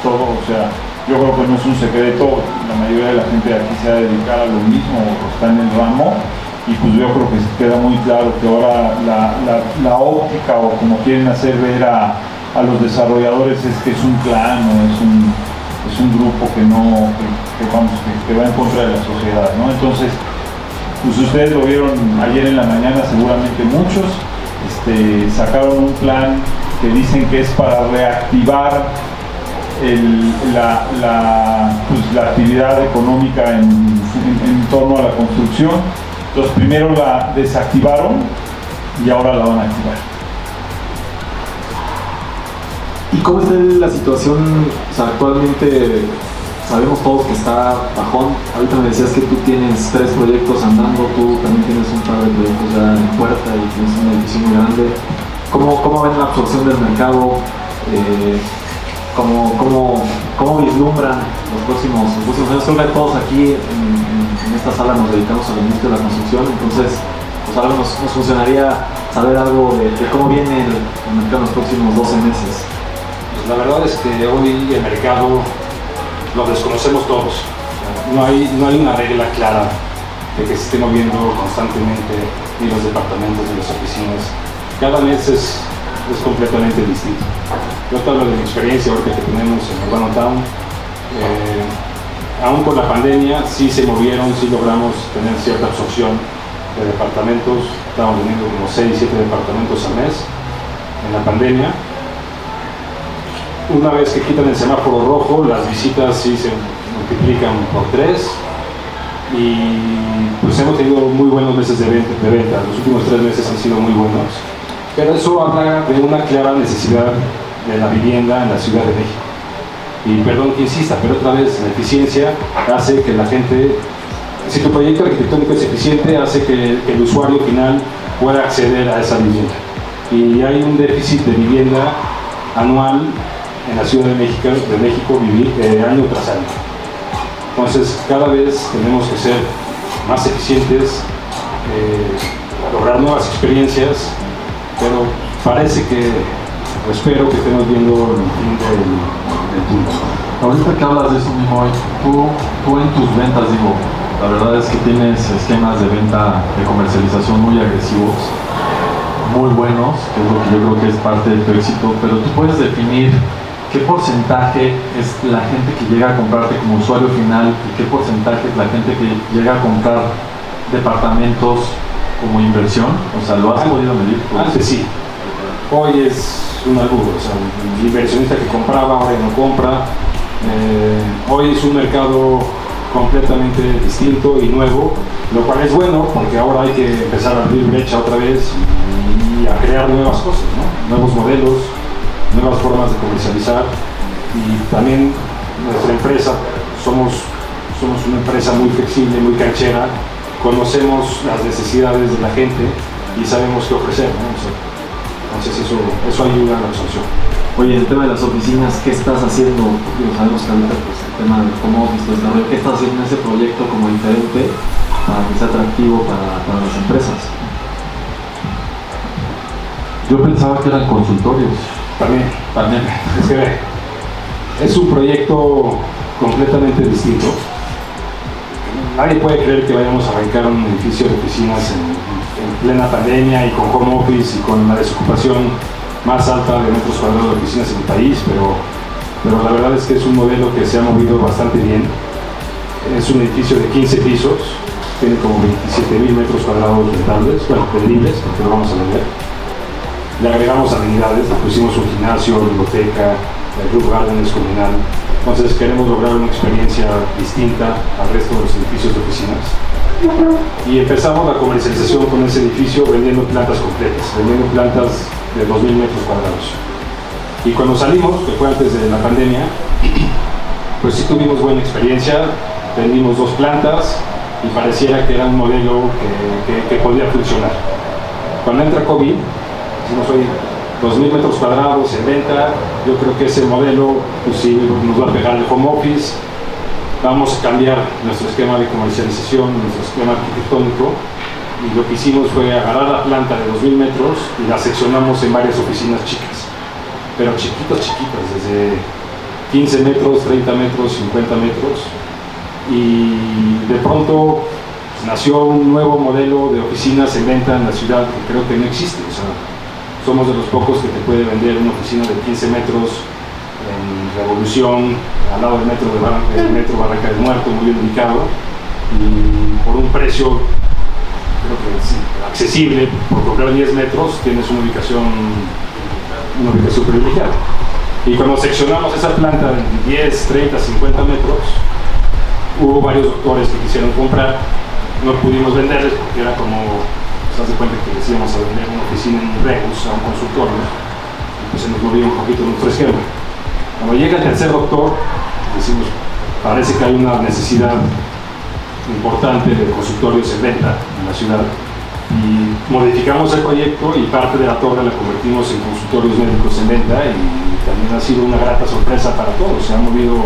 todo, o sea, yo creo que no es un secreto, la mayoría de la gente de aquí se va a dedicar a lo mismo o está en el ramo y pues yo creo que queda muy claro que ahora la, óptica o como quieren hacer ver a, los desarrolladores es que es un clan o es un, es un grupo que no, que, vamos, que, va en contra de la sociedad, ¿no? Entonces, pues ustedes lo vieron ayer en la mañana seguramente muchos, este, sacaron un plan que dicen que es para reactivar la, pues, la, actividad económica en, torno a la construcción. Entonces primero la desactivaron y ahora la van a activar. ¿Y cómo está la situación actualmente? Sabemos todos que está bajón. Ahorita me decías que tú tienes tres proyectos andando, tú también tienes un par de proyectos ya en puerta y tienes una edición muy grande. ¿Cómo, cómo ven la absorción del mercado? Eh, ¿cómo, cómo, cómo, vislumbran los próximos, los próximos años? Creo que todos aquí en, esta sala nos dedicamos a la industria de la construcción, entonces pues ahora nos, funcionaría saber algo de, cómo viene el, mercado en los próximos 12 meses. Pues la verdad es que hoy el mercado lo desconocemos todos. No hay, no hay una regla clara de que se esté moviendo constantemente ni los departamentos ni las oficinas. Cada mes es, es completamente distinto. Yo te hablo de mi experiencia ahorita que tenemos en Urbano Town. Eh, aún con la pandemia sí se movieron, sí logramos tener cierta absorción de departamentos. Estamos teniendo unos 6, 7 departamentos al mes en la pandemia una vez que quitan el semáforo rojo, las visitas sí se multiplican por tres y pues hemos tenido muy buenos meses de venta, de venta. Los últimos tres meses han sido muy buenos. Pero eso habla de una clara necesidad de la vivienda en la Ciudad de México. Y perdón que insista, pero otra vez la eficiencia hace que la gente, si tu proyecto arquitectónico es eficiente, hace que, el usuario final pueda acceder a esa vivienda. Y hay un déficit de vivienda anual en la Ciudad de México, de México vivir eh, año tras año. Entonces, cada vez tenemos que ser más eficientes, eh, lograr nuevas experiencias, pero parece que, espero que estemos viendo el fin del, Ahorita que hablas de eso mismo, tú, tú en tus ventas, digo, la verdad es que tienes esquemas de venta, de comercialización muy agresivos, muy buenos, que es lo que yo creo que es parte de tu éxito, pero tú puedes definir ¿qué porcentaje es la gente que llega a comprarte como usuario final y qué porcentaje es la gente que llega a comprar departamentos como inversión? O sea, ¿lo has podido medir? Antes sí. Hoy es un albur, o el inversionista que compraba ahora no compra. Eh, hoy es un mercado completamente distinto y nuevo, lo cual es bueno porque ahora hay que empezar a abrir brecha otra vez y, a crear nuevas cosas, nuevos modelos, nuevas formas de comercializar y también nuestra empresa, somos, somos una empresa muy flexible, muy canchera, conocemos las necesidades de la gente y sabemos qué ofrecer. Entonces eso, eso ayuda a la absorción. Oye, el tema de las oficinas, ¿qué estás haciendo? Porque sabemos que ahorita pues, el tema de cómo desarrollo, ¿qué estás haciendo en ese proyecto como diferente para que sea atractivo para, para las empresas? Yo pensaba que eran consultorios. También, también. [LAUGHS] Es que es un proyecto completamente distinto. Nadie puede creer que vayamos a arrancar un edificio de oficinas en, plena pandemia y con home office y con la desocupación más alta de metros cuadrados de oficinas en el país, pero, pero la verdad es que es un modelo que se ha movido bastante bien. Es un edificio de 15 pisos, tiene como 27 mil metros cuadrados rentables, bueno, vendibles, porque lo vamos a vender le agregamos amenidades, le pusimos un gimnasio, biblioteca, el Club Garden es comunal. Entonces queremos lograr una experiencia distinta al resto de los edificios de oficinas. Y empezamos la comercialización con ese edificio vendiendo plantas completas, vendiendo plantas de 2.000 metros cuadrados. Y cuando salimos, que fue antes de la pandemia, pues sí tuvimos buena experiencia, vendimos dos plantas y pareciera que era un modelo que, podía funcionar. Cuando entra COVID, no soy 2.000 metros cuadrados en venta, yo creo que ese modelo pues sí, nos va a pegar el home office, vamos a cambiar nuestro esquema de comercialización, nuestro esquema arquitectónico, y lo que hicimos fue agarrar la planta de 2.000 metros y la seccionamos en varias oficinas chicas, pero chiquitas, chiquitas, desde 15 metros, 30 metros, 50 metros. Y de pronto pues, nació un nuevo modelo de oficinas en venta en la ciudad que creo que no existe. O sea, somos de los pocos que te puede vender una oficina de 15 metros en Revolución, al lado del metro, de Bar del metro Barranca del Muerto, muy bien ubicado, y por un precio creo que accesible, por comprar 10 metros tienes una ubicación, una ubicación privilegiada. Y cuando seccionamos esa planta de 10, 30, 50 metros, hubo varios doctores que quisieron comprar, no pudimos venderles porque era como, se hace cuenta que decíamos a vender una oficina en un Rebus, a un consultorio, y pues se nos movía un poquito nuestro esquema. Cuando llega el tercer doctor, decimos, parece que hay una necesidad importante de consultorios en venta en la ciudad y modificamos el proyecto y parte de la torre la convertimos en consultorios médicos en venta y también ha sido una grata sorpresa para todos, se ha movido,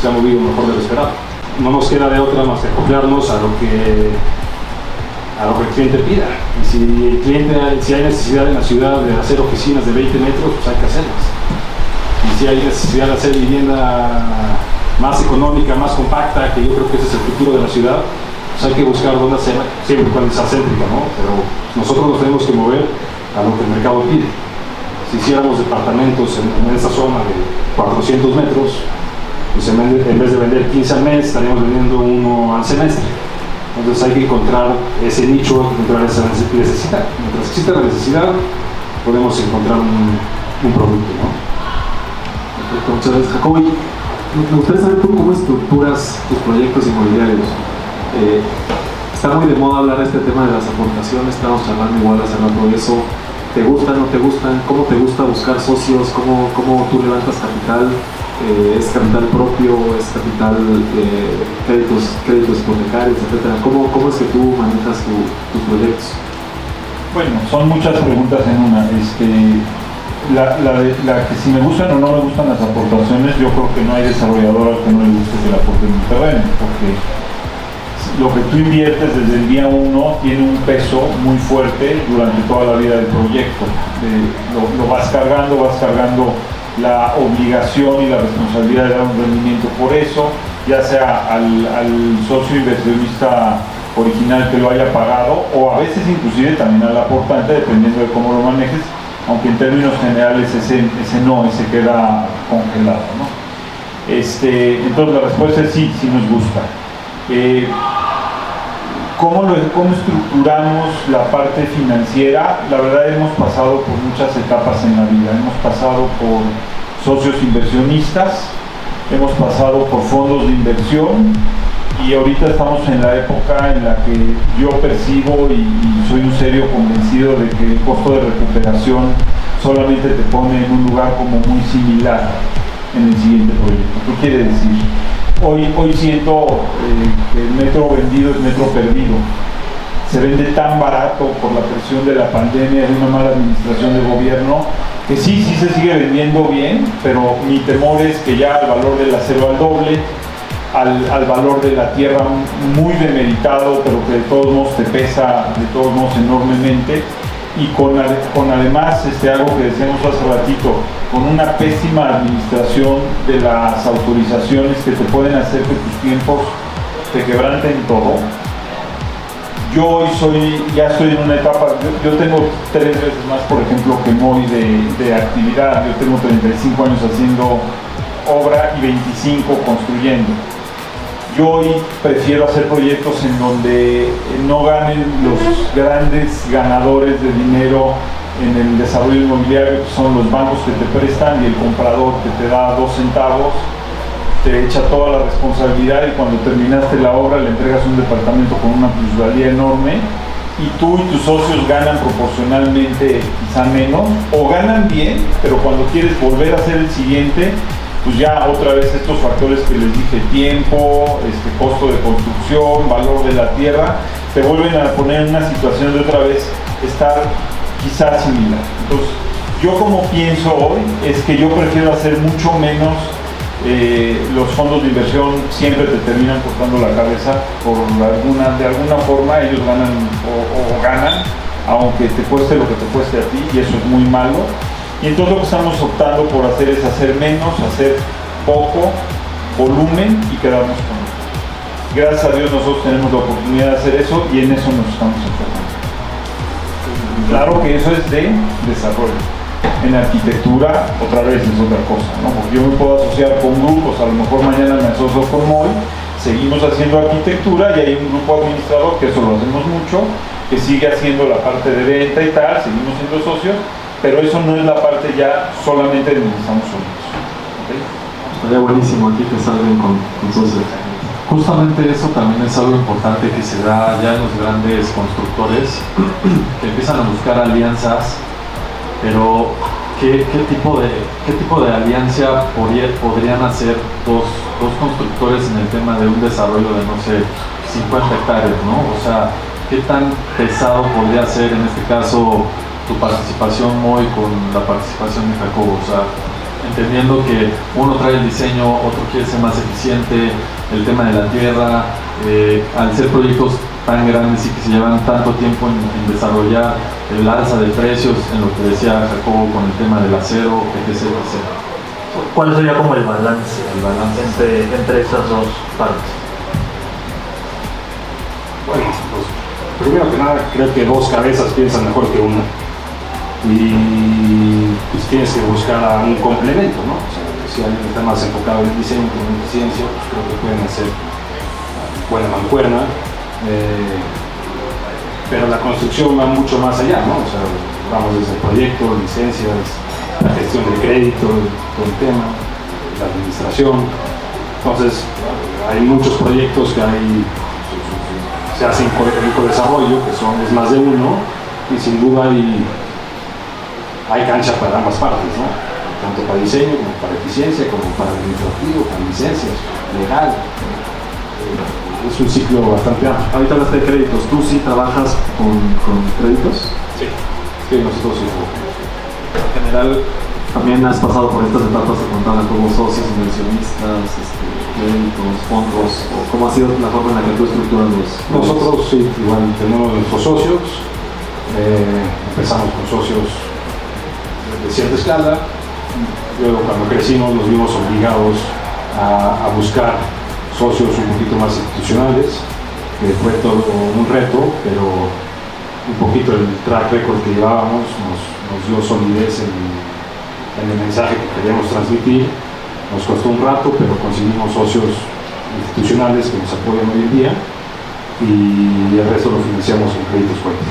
se ha movido mejor de lo esperado. No nos queda de otra más que acoplarnos a lo que a lo que el cliente pida. Y si el cliente, si hay necesidad en la ciudad de hacer oficinas de 20 metros, pues hay que hacerlas y si hay necesidad de hacer vivienda más económica, más compacta, que yo creo que ese es el futuro de la ciudad, pues hay que buscar dónde hacerla, siempre cuando sea céntrica, ¿no? Pero nosotros nos tenemos que mover a lo que el mercado pide. Si hiciéramos departamentos en, en esa zona de 400 metros, pues en vez, de, vender 15 al mes, estaríamos vendiendo uno al semestre. Entonces hay que encontrar ese nicho, encontrar esa necesidad. Mientras exista la necesidad, podemos encontrar un, un producto, ¿no? Y me gustaría saber tú cómo estructuras tus proyectos inmobiliarios. Eh, está muy de moda hablar de este tema de las aportaciones, estamos hablando igual hace de eso. ¿Te gustan, no te gustan? ¿Cómo te gusta buscar socios? ¿Cómo, cómo tú levantas capital? Eh, ¿Es capital propio? ¿Es capital eh, créditos, créditos hipotecarios, etcétera? ¿Cómo, ¿Cómo es que tú manejas tu- tus proyectos? Bueno, son muchas preguntas en una. Este, la, la que si me gustan o no me gustan las aportaciones, yo creo que no hay desarrollador al que no le guste que le aporten un terreno, porque lo que tú inviertes desde el día uno tiene un peso muy fuerte durante toda la vida del proyecto. Eh, lo, lo vas cargando, vas cargando la obligación y la responsabilidad de dar un rendimiento por eso, ya sea al socio inversionista original que lo haya pagado o a veces inclusive también al aportante dependiendo de cómo lo manejes, aunque en términos generales ese, no, ese queda congelado. ¿no? Este, entonces la respuesta es sí, sí nos gusta. Eh, ¿Cómo, lo, ¿Cómo estructuramos la parte financiera? La verdad hemos pasado por muchas etapas en la vida. Hemos pasado por socios inversionistas, hemos pasado por fondos de inversión y ahorita estamos en la época en la que yo percibo y, soy un serio convencido de que el costo de recuperación solamente te pone en un lugar como muy similar en el siguiente proyecto. ¿Qué quiere decir? Hoy, hoy siento eh, que el metro vendido es metro perdido. Se vende tan barato por la presión de la pandemia, de una mala administración de gobierno, que sí, sí se sigue vendiendo bien, pero mi temor es que ya el valor del acero al doble, al, al valor de la tierra muy demeritado, pero que de todos modos te pesa de todos modos enormemente, y con, con además este, algo que decíamos hace ratito, con una pésima administración de las autorizaciones que te pueden hacer que tus tiempos te quebranten todo. Yo hoy soy, ya estoy en una etapa, yo, tengo tres veces más, por ejemplo, que Moy de, de actividad. Yo tengo 35 años haciendo obra y 25 construyendo. Yo hoy prefiero hacer proyectos en donde eh, no ganen los grandes ganadores de dinero en el desarrollo inmobiliario, que son los bancos que te prestan y el comprador que te da dos centavos, te echa toda la responsabilidad y cuando terminaste la obra le entregas un departamento con una plusvalía enorme y tú y tus socios ganan proporcionalmente quizá menos o ganan bien, pero cuando quieres volver a hacer el siguiente, pues ya otra vez estos factores que les dije, tiempo, este costo de construcción, valor de la tierra, te vuelven a poner en una situación de otra vez estar quizás similar. Entonces, yo como pienso hoy es que yo prefiero hacer mucho menos, eh, los fondos de inversión siempre te terminan cortando la cabeza por alguna, de alguna forma ellos ganan o, o ganan, aunque te cueste lo que te cueste a ti y eso es muy malo. Y entonces lo que estamos optando por hacer es hacer menos, hacer poco volumen y quedarnos con. Gracias a Dios nosotros tenemos la oportunidad de hacer eso y en eso nos estamos enfocando. Claro que eso es de desarrollo. En arquitectura, otra vez es otra cosa, ¿no? Porque yo me puedo asociar con grupos, a lo mejor mañana me asocio con MOI, seguimos haciendo arquitectura y hay un grupo administrador, que eso lo hacemos mucho, que sigue haciendo la parte de venta y tal, seguimos siendo socios, pero eso no es la parte ya solamente de donde estamos solos. Estaría buenísimo aquí que salgan con, con socios. Justamente eso también es algo importante que se da ya en los grandes constructores, que empiezan a buscar alianzas, pero ¿qué, qué tipo, de, qué tipo de alianza podría- podrían hacer dos, dos constructores en el tema de un desarrollo de, no sé, 50 hectáreas, ¿no? O sea, ¿qué tan pesado podría ser en este caso tu participación MOI con la participación de Jacobo? O sea, entendiendo que uno trae el diseño, otro quiere ser más eficiente, el tema de la tierra, eh, al ser proyectos tan grandes y que se llevan tanto tiempo en, en desarrollar, el alza de precios, en lo que decía Jacobo con el tema del acero, etc. etc. ¿Cuál sería como el balance, El balance. entre, entre esas dos partes? Bueno, pues, primero que nada, creo que dos cabezas piensan mejor que una. Y pues tienes que buscar un complemento, ¿no? O sea, si alguien está más enfocado en el diseño en la ciencia, pues creo que pueden hacer buena mancuerna. eh, pero la construcción va mucho más allá, ¿no? O sea, vamos desde el proyecto, licencias, la gestión del crédito, todo el tema, la administración. Entonces, hay muchos proyectos que hay se hace en co- en co-desarrollo, que son, es más de uno, y sin duda hay, hay cancha para ambas partes, ¿no? tanto para diseño como para eficiencia, como para administrativo, para licencias, legal. Eh, Es un ciclo bastante amplio. Ahorita hablaste de créditos. ¿Tú sí trabajas con, con créditos? Sí, sí, nosotros sí. En general, también has pasado por estas etapas de contar como socios, inversionistas, este, créditos, fondos. o ¿Cómo ha sido la forma en la que tú estructuras los Nosotros sí, igual tenemos nuestros socios, eh, empezamos con socios de cierta escala, luego cuando crecimos nos vimos obligados a, buscar socios un poquito más institucionales, que fue todo un reto, pero un poquito el track record que llevábamos nos, dio solidez en, en el mensaje que queríamos transmitir. Nos costó un rato, pero conseguimos socios institucionales que nos apoyan hoy en día y el resto lo financiamos con créditos fuertes.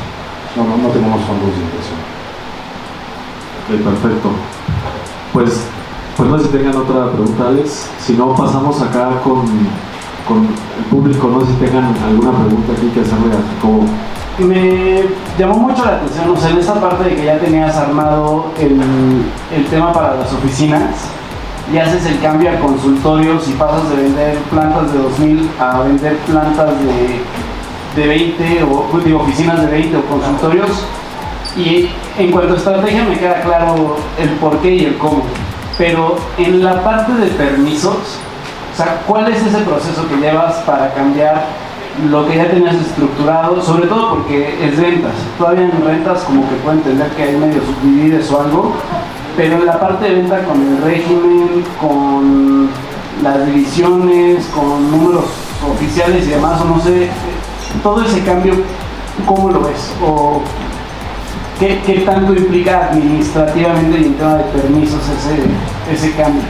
No, no, no tenemos fondos de. Perfecto. Pues, pues no sé si tengan otra pregunta, Alex. Si no, pasamos acá con, con el público. No sé si tengan alguna pregunta aquí que hacerle a Jacobo. Me llamó mucho la atención, o sea, en esta parte de que ya tenías armado el, el tema para las oficinas y haces el cambio a consultorios y pasas de vender plantas de 2000 a vender plantas de, de 20 o digo, oficinas de 20 o consultorios. Y en cuanto a estrategia me queda claro el por qué y el cómo. Pero en la parte de permisos, o sea, ¿cuál es ese proceso que llevas para cambiar lo que ya tenías estructurado? Sobre todo porque es ventas. Todavía en rentas como que puedo entender que hay medio subdivides o algo, pero en la parte de venta con el régimen, con las divisiones, con números oficiales y demás, o no sé, todo ese cambio, ¿cómo lo ves? O ¿Qué, tanto implica administrativamente y en tema de permisos ese, ese cambio?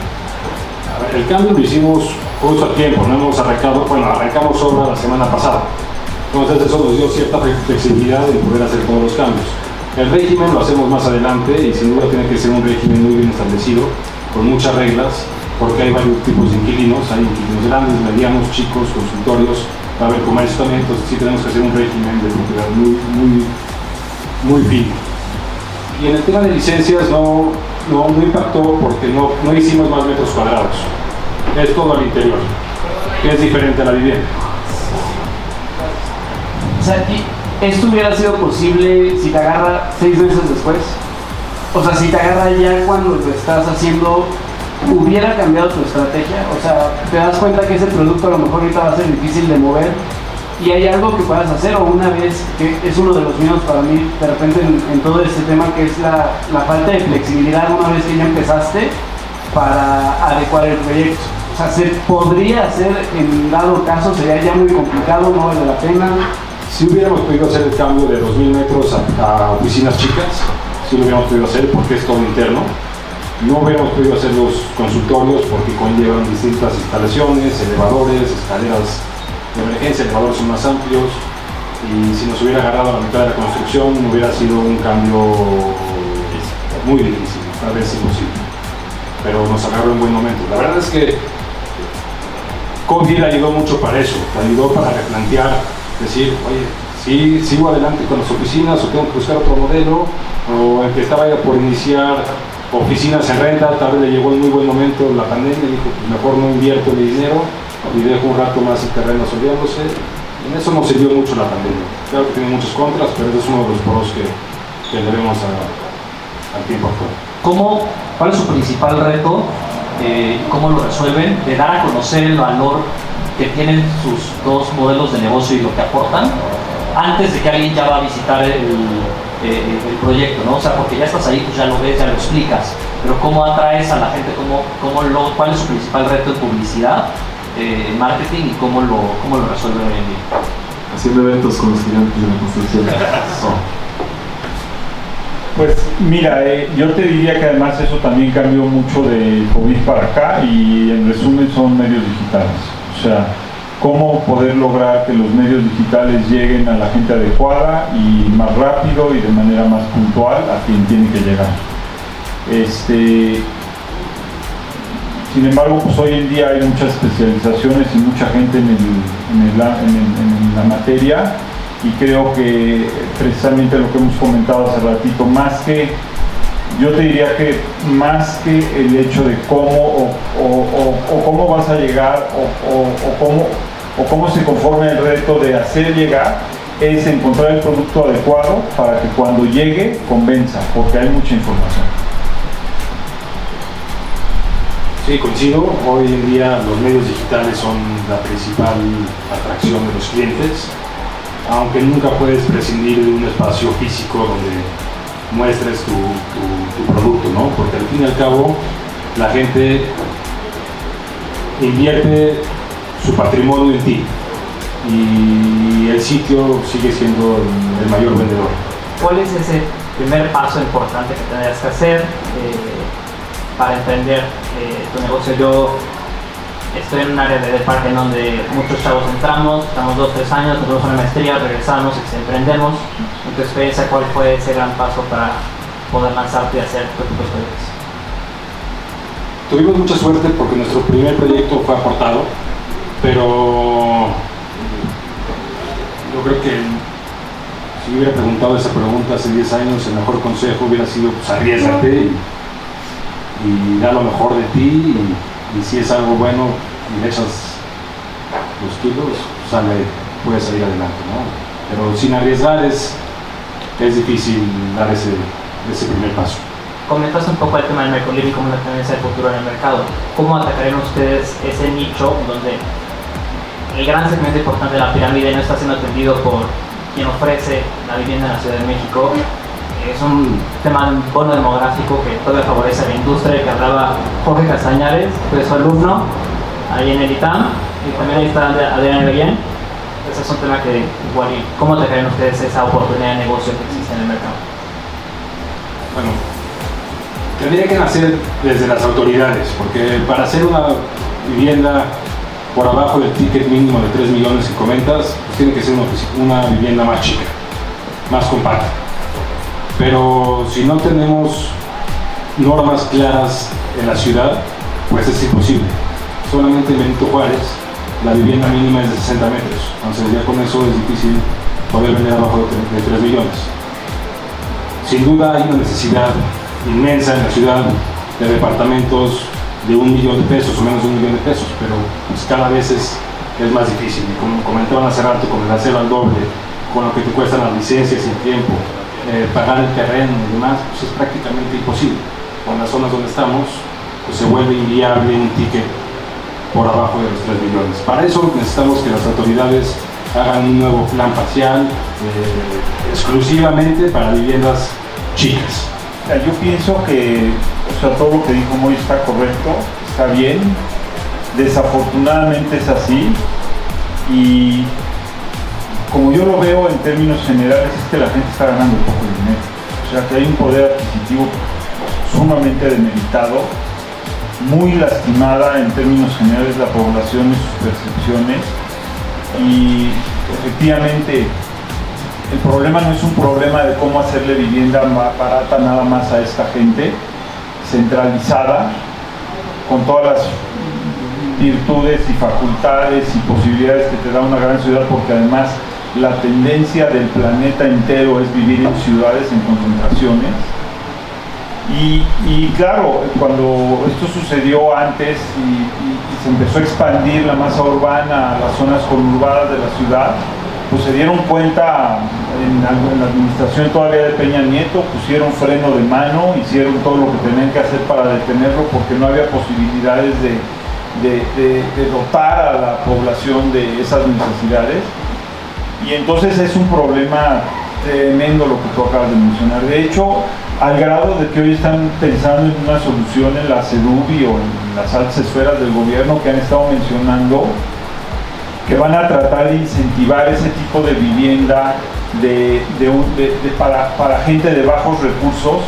El cambio lo hicimos justo a tiempo, no hemos arrancado, bueno, arrancamos obra la semana pasada. Entonces eso nos dio cierta fle- flexibilidad de poder hacer todos los cambios. El régimen lo hacemos más adelante y sin duda tiene que ser un régimen muy bien establecido, con muchas reglas, porque hay varios tipos de inquilinos, hay inquilinos grandes, medianos, chicos, consultorios, va a haber comercio también, entonces sí tenemos que hacer un régimen de propiedad muy, muy fino. Y en el tema de licencias no, no, no impactó porque no, no hicimos más metros cuadrados. Es todo al interior, que es diferente a la vivienda. O sea, ¿y ¿esto hubiera sido posible si te agarra seis meses después? O sea, si te agarra ya cuando lo estás haciendo, ¿hubiera cambiado tu estrategia? O sea, ¿te das cuenta que ese producto a lo mejor ahorita va a ser difícil de mover? ¿Y hay algo que puedas hacer? O una vez, que es uno de los miedos para mí, de repente en, todo este tema, que es la, la falta de flexibilidad una vez que ya empezaste, para adecuar el proyecto. O sea, se podría hacer en dado caso, sería ya muy complicado, no vale la pena. Si hubiéramos podido hacer el cambio de 2.000 metros a, a oficinas chicas, sí lo hubiéramos podido hacer porque es todo interno. No hubiéramos podido hacer los consultorios porque conllevan distintas instalaciones, elevadores, escaleras de emergencia, elevadores son más amplios y si nos hubiera agarrado la mitad de la construcción hubiera sido un cambio muy difícil, tal vez imposible. Pero nos agarró en buen momento. La verdad es que COVID ayudó mucho para eso, ayudó para replantear, decir, oye, si sigo adelante con las oficinas o tengo que buscar otro modelo, o el que ya por iniciar oficinas en renta, tal vez le llegó en muy buen momento la pandemia dijo, mejor no invierto mi dinero y dejo un rato más el terreno soleándose. En eso nos sirvió mucho la pandemia. Claro que tiene muchos contras, pero es uno de los pros que, que a- al tiempo actual. ¿Cómo, ¿Cuál es su principal reto? eh, ¿Cómo lo resuelven? De dar a conocer el valor que tienen sus dos modelos de negocio y lo que aportan antes de que alguien ya va a visitar el, eh, el proyecto, ¿no? O sea, porque ya estás ahí, pues ya lo ves, ya lo explicas, pero ¿cómo atraes a la gente? ¿Cómo, cómo lo, ¿Cuál es su principal reto en publicidad, eh, marketing y cómo lo, cómo lo resuelven hoy en día? Haciendo eventos con los gigantes de la construcción. [LAUGHS] Pues mira, eh, yo te diría que además eso también cambió mucho de COVID para acá y en resumen son medios digitales. O sea, cómo poder lograr que los medios digitales lleguen a la gente adecuada y más rápido y de manera más puntual a quien tiene que llegar. Este, sin embargo, pues hoy en día hay muchas especializaciones y mucha gente en, el- en la materia y creo que precisamente lo que hemos comentado hace ratito, más que, yo te diría que más que el hecho de cómo o, cómo vas a llegar o cómo, o cómo se conforma el reto de hacer llegar, es encontrar el producto adecuado para que cuando llegue convenza, porque hay mucha información. Sí, coincido. Hoy en día los medios digitales son la principal atracción de los clientes, aunque nunca puedes prescindir de un espacio físico donde muestres tu, producto, ¿no? Porque al fin y al cabo la gente invierte su patrimonio en ti y el sitio sigue siendo el, el mayor vendedor. ¿Cuál es ese primer paso importante que tendrías que hacer eh, para emprender eh, tu negocio? Yo estoy en un área de parque en donde muchos chavos entramos, estamos dos, tres años, tenemos una maestría, regresamos y emprendemos. En tu experiencia, ¿cuál fue ese gran paso para poder lanzarte y hacer tu propio proyectos? Tuvimos mucha suerte porque nuestro primer proyecto fue aportado, pero yo creo que si hubiera preguntado esa pregunta hace 10 años, el mejor consejo hubiera sido pues arriesgate y, da lo mejor de ti y, y si es algo bueno y le echas los kilos, sale, puedes salir adelante, ¿no? Pero sin arriesgar es, es difícil dar ese, ese primer paso. Comentaste un poco el tema del Mercolib y como la tendencia del futuro en el mercado. ¿Cómo atacarían ustedes ese nicho donde el gran segmento importante de la pirámide no está siendo atendido por quien ofrece la vivienda en la Ciudad de México? Es un tema bono demográfico que todavía favorece a la industria, que hablaba Jorge Castañares, que es su alumno, ahí en el ITAM, y también ahí está Adrián Leguén. Ese es un tema que igual, ¿cómo atacarían ustedes esa oportunidad de negocio que existe en el mercado? Bueno, tendría que nacer desde las autoridades, porque para hacer una vivienda por abajo del ticket mínimo de 3 millones que comentas, pues tiene que ser una vivienda más chica, más compacta. Pero si no tenemos normas claras en la ciudad, pues es imposible. Solamente en Benito Juárez la vivienda mínima es de 60 metros, entonces ya con eso es difícil poder vender abajo de tre- de 3 millones. Sin duda hay una necesidad inmensa en la ciudad de departamentos de un millón de pesos o menos de un millón de pesos, pero pues, cada vez es, es más difícil. Y como comentaban hace rato, con el acero al doble, con lo que te cuestan las licencias y el tiempo, eh, pagar el terreno y demás, pues es prácticamente imposible. Con las zonas donde estamos, pues se vuelve inviable un ticket por abajo de los 3 millones. Para eso necesitamos que las autoridades hagan un nuevo plan facial eh, exclusivamente para viviendas chicas. yo pienso que o sea, todo lo que dijo Moy está correcto, está bien. Desafortunadamente es así. Y como yo lo veo en términos generales es que la gente está ganando poco dinero. O sea que hay un poder adquisitivo sumamente demeritado, muy lastimada en términos generales la población y sus percepciones. Y efectivamente el problema no es un problema de cómo hacerle vivienda barata nada más a esta gente, centralizada, con todas las virtudes y facultades y posibilidades que te da una gran ciudad, porque además la tendencia del planeta entero es vivir en ciudades, en concentraciones. Y, claro, cuando esto sucedió antes y, se empezó a expandir la masa urbana a las zonas conurbadas de la ciudad, pues se dieron cuenta en, la administración todavía de Peña Nieto, pusieron freno de mano, hicieron todo lo que tenían que hacer para detenerlo porque no había posibilidades de, dotar a la población de esas necesidades. Y entonces es un problema tremendo lo que tú acabas de mencionar. De hecho, al grado de que hoy están pensando en una solución en la CEDUBI o en las altas esferas del gobierno que han estado mencionando, que van a tratar de incentivar ese tipo de vivienda de, para, gente de bajos recursos,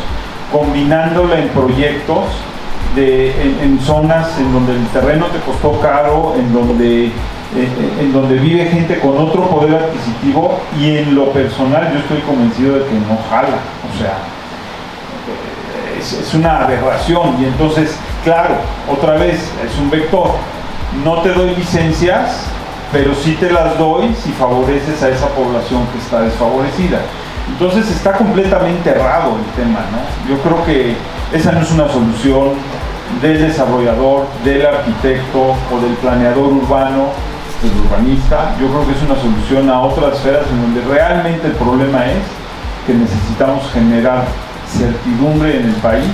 combinándola en proyectos en, zonas en donde el terreno te costó caro, en donde, en donde vive gente con otro poder adquisitivo y en lo personal yo estoy convencido de que no jala. O sea, es, es una aberración y entonces, claro, otra vez es un vector. No te doy licencias, pero sí te las doy si favoreces a esa población que está desfavorecida. Entonces está completamente errado el tema, ¿no? Yo creo que esa no es una solución del desarrollador, del arquitecto o del planeador urbano, urbanista. Yo creo que es una solución a otras esferas en donde realmente el problema es que necesitamos generar certidumbre en el país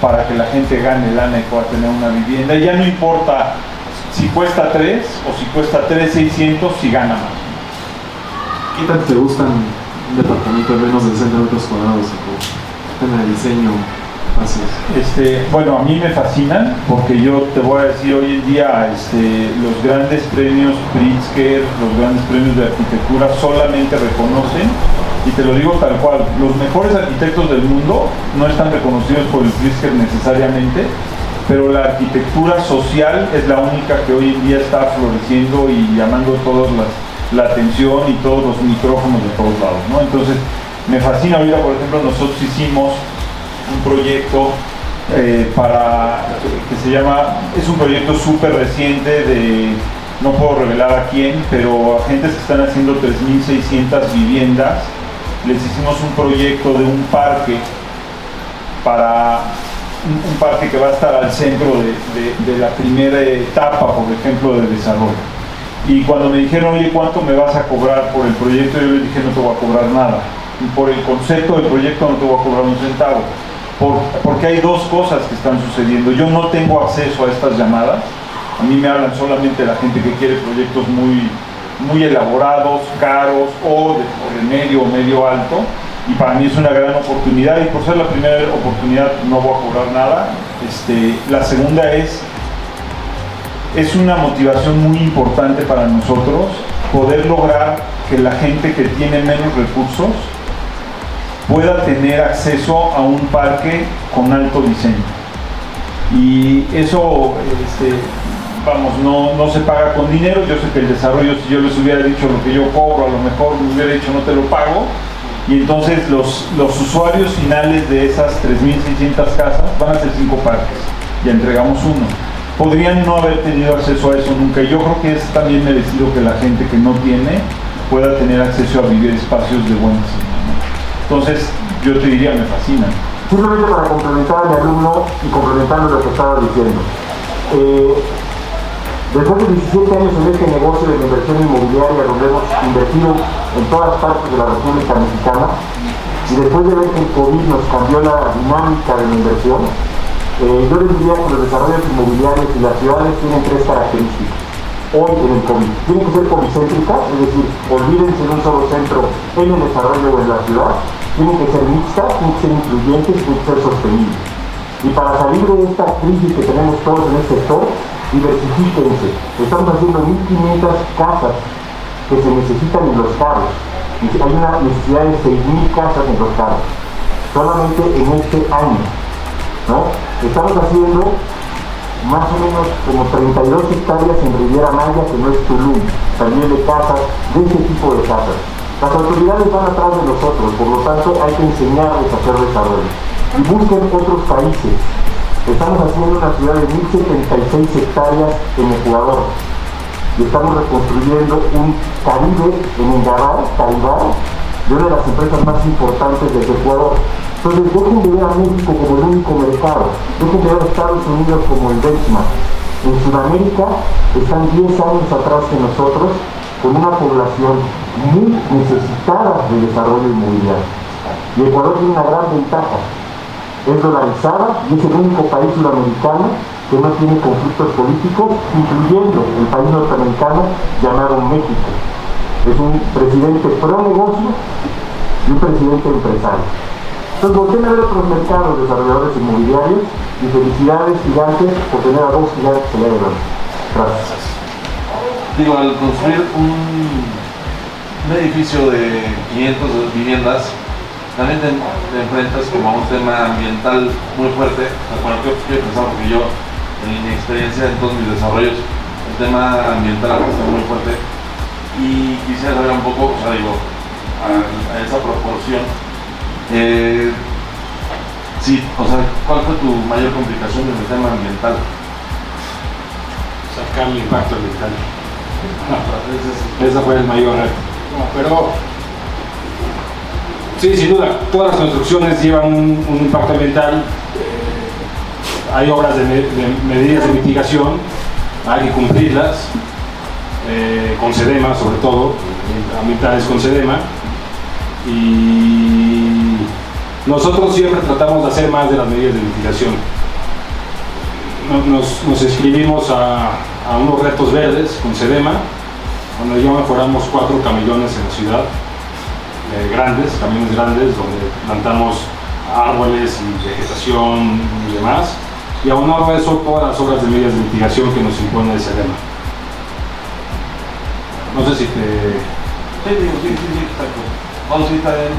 para que la gente gane lana y pueda tener una vivienda. Ya no importa si cuesta 3 o si cuesta 3,600 si gana más. ¿Qué tanto te gustan un departamento de menos de 60 metros cuadrados en el diseño? Este, bueno, a mí me fascinan porque yo te voy a decir hoy en día este, los grandes premios Pritzker, los grandes premios de arquitectura solamente reconocen, y te lo digo tal cual, los mejores arquitectos del mundo no están reconocidos por el Pritzker necesariamente, pero la arquitectura social es la única que hoy en día está floreciendo y llamando toda la atención y todos los micrófonos de todos lados. ¿no? Entonces, me fascina ahorita, por ejemplo, nosotros hicimos un proyecto eh, para que se llama, es un proyecto súper reciente de, no puedo revelar a quién, pero agentes que están haciendo 3.600 viviendas, les hicimos un proyecto de un parque para un, parque que va a estar al centro de, la primera etapa, por ejemplo, de desarrollo. Y cuando me dijeron, oye, ¿cuánto me vas a cobrar por el proyecto? Yo les dije, no te voy a cobrar nada. Y por el concepto del proyecto no te voy a cobrar un centavo. Porque hay dos cosas que están sucediendo. Yo no tengo acceso a estas llamadas. A mí me hablan solamente la gente que quiere proyectos muy, muy elaborados, caros o de medio o medio alto y para mí es una gran oportunidad y por ser la primera oportunidad no voy a cobrar nada. Este, la segunda es, es una motivación muy importante para nosotros poder lograr que la gente que tiene menos recursos pueda tener acceso a un parque con alto diseño. Y eso, este, vamos, no, no se paga con dinero. Yo sé que el desarrollo, si yo les hubiera dicho lo que yo cobro, a lo mejor me hubiera dicho no te lo pago, y entonces los, los usuarios finales de esas 3.600 casas van a ser cinco parques, y entregamos uno. Podrían no haber tenido acceso a eso nunca. Yo creo que es también merecido que la gente que no tiene pueda tener acceso a vivir espacios de buen. Entonces, yo te diría, me fascina. Simplemente para complementar a mi alumno y complementando lo que estaba diciendo. Eh, Después de 17 años en este negocio de la inversión inmobiliaria donde hemos invertido en todas partes de la República Mexicana y después de ver que el COVID nos cambió la dinámica de la inversión, eh, yo les diría que los desarrollos inmobiliarios y las ciudades tienen tres características. hoy en el COVID. Tiene que ser policéntrica, es decir, olvídense de un solo centro en el desarrollo o en la ciudad. Tiene que ser mixta, tiene que ser incluyente, tiene que ser sostenible. Y para salir de esta crisis que tenemos todos en el sector, diversifíquense. Estamos haciendo 1.500 casas que se necesitan en los carros. Hay una necesidad de 6.000 casas en los carros, solamente en este año. ¿no? Estamos haciendo más o menos como 32 hectáreas en Riviera Maya, que no es Tulum, también de casas, de este tipo de casas. Las autoridades van atrás de nosotros, por lo tanto hay que enseñarles a hacer desarrollo. Y busquen otros países. Estamos haciendo una ciudad de 1076 hectáreas en Ecuador. Y estamos reconstruyendo un Caribe en Engaray, Caribay, de una de las empresas más importantes de Ecuador. Entonces dejen de ver a México como el único mercado, dejen de ver a Estados Unidos como el benchmark. En Sudamérica están 10 años atrás que nosotros, con una población muy necesitada de desarrollo inmobiliario. Y Ecuador tiene una gran ventaja. Es dolarizada y es el único país sudamericano que no tiene conflictos políticos, incluyendo el país norteamericano llamado México. Es un presidente pro negocio y un presidente empresario. Entonces, volteen a ver otros mercados desarrolladores inmobiliarios y felicidades gigantes por tener a dos gigantes adelante. Gracias. Al construir un, un edificio de 500 viviendas, también te, enfrentas como a un tema ambiental muy fuerte. Bueno, yo quiero pensar porque yo, en mi experiencia en todos mis desarrollos, el tema ambiental está muy fuerte. Y quisiera saber un poco, o sea, digo, a, esa proporción, eh, sí, o sea, ¿cuál fue tu mayor complicación en el tema ambiental? Sacar el impacto ambiental. [LAUGHS] Ese fue el mayor reto. No, pero sí, sin duda, todas las construcciones llevan un, impacto ambiental. Eh, hay obras de, me- de medidas de mitigación, hay que cumplirlas, eh, con SEDEMA sobre todo, ambientales con SEDEMA. Y nosotros siempre tratamos de hacer más de las medidas de mitigación. No- Nos, nos inscribimos a, a unos retos verdes con SEDEMA, donde ya mejoramos cuatro camellones en la ciudad, eh, grandes, camiones grandes, donde plantamos árboles y vegetación y demás. Y aunado a eso, todas las obras de medidas de mitigación que nos impone el SEDEMA. No sé si te... Sí, digo, sí, sí, sí, exacto. Bueno, sí, está bien.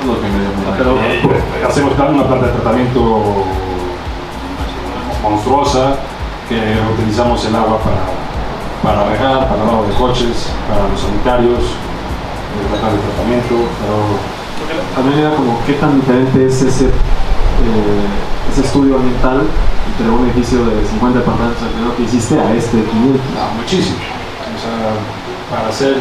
Es lo que me dio mucha Pero hacemos una planta de tratamiento monstruosa que utilizamos el agua para, para regar, para lavado de coches, para los sanitarios, eh, tratar de tratamiento, pero También era como qué tan diferente es ese, eh, ese estudio ambiental entre un edificio de 50 departamentos el primero que hiciste a este de 500. no, muchísimo. O sea, para hacer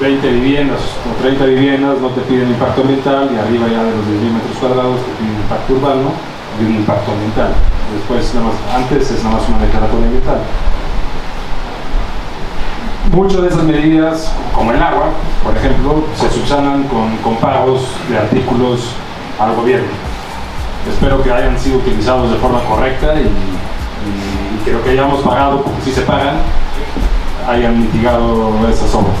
20 viviendas o 30 viviendas no te piden impacto ambiental y arriba ya de los 10.000 metros cuadrados te piden impacto urbano y un impacto ambiental. Después, nada más, antes es nada más una declaratoria ambiental. Muchas de esas medidas, como el agua, por ejemplo, se subsanan con, pagos de artículos al gobierno. Espero que hayan sido utilizados de forma correcta y, y- que hayamos pagado, porque sí se pagan, hayan mitigado esas obras.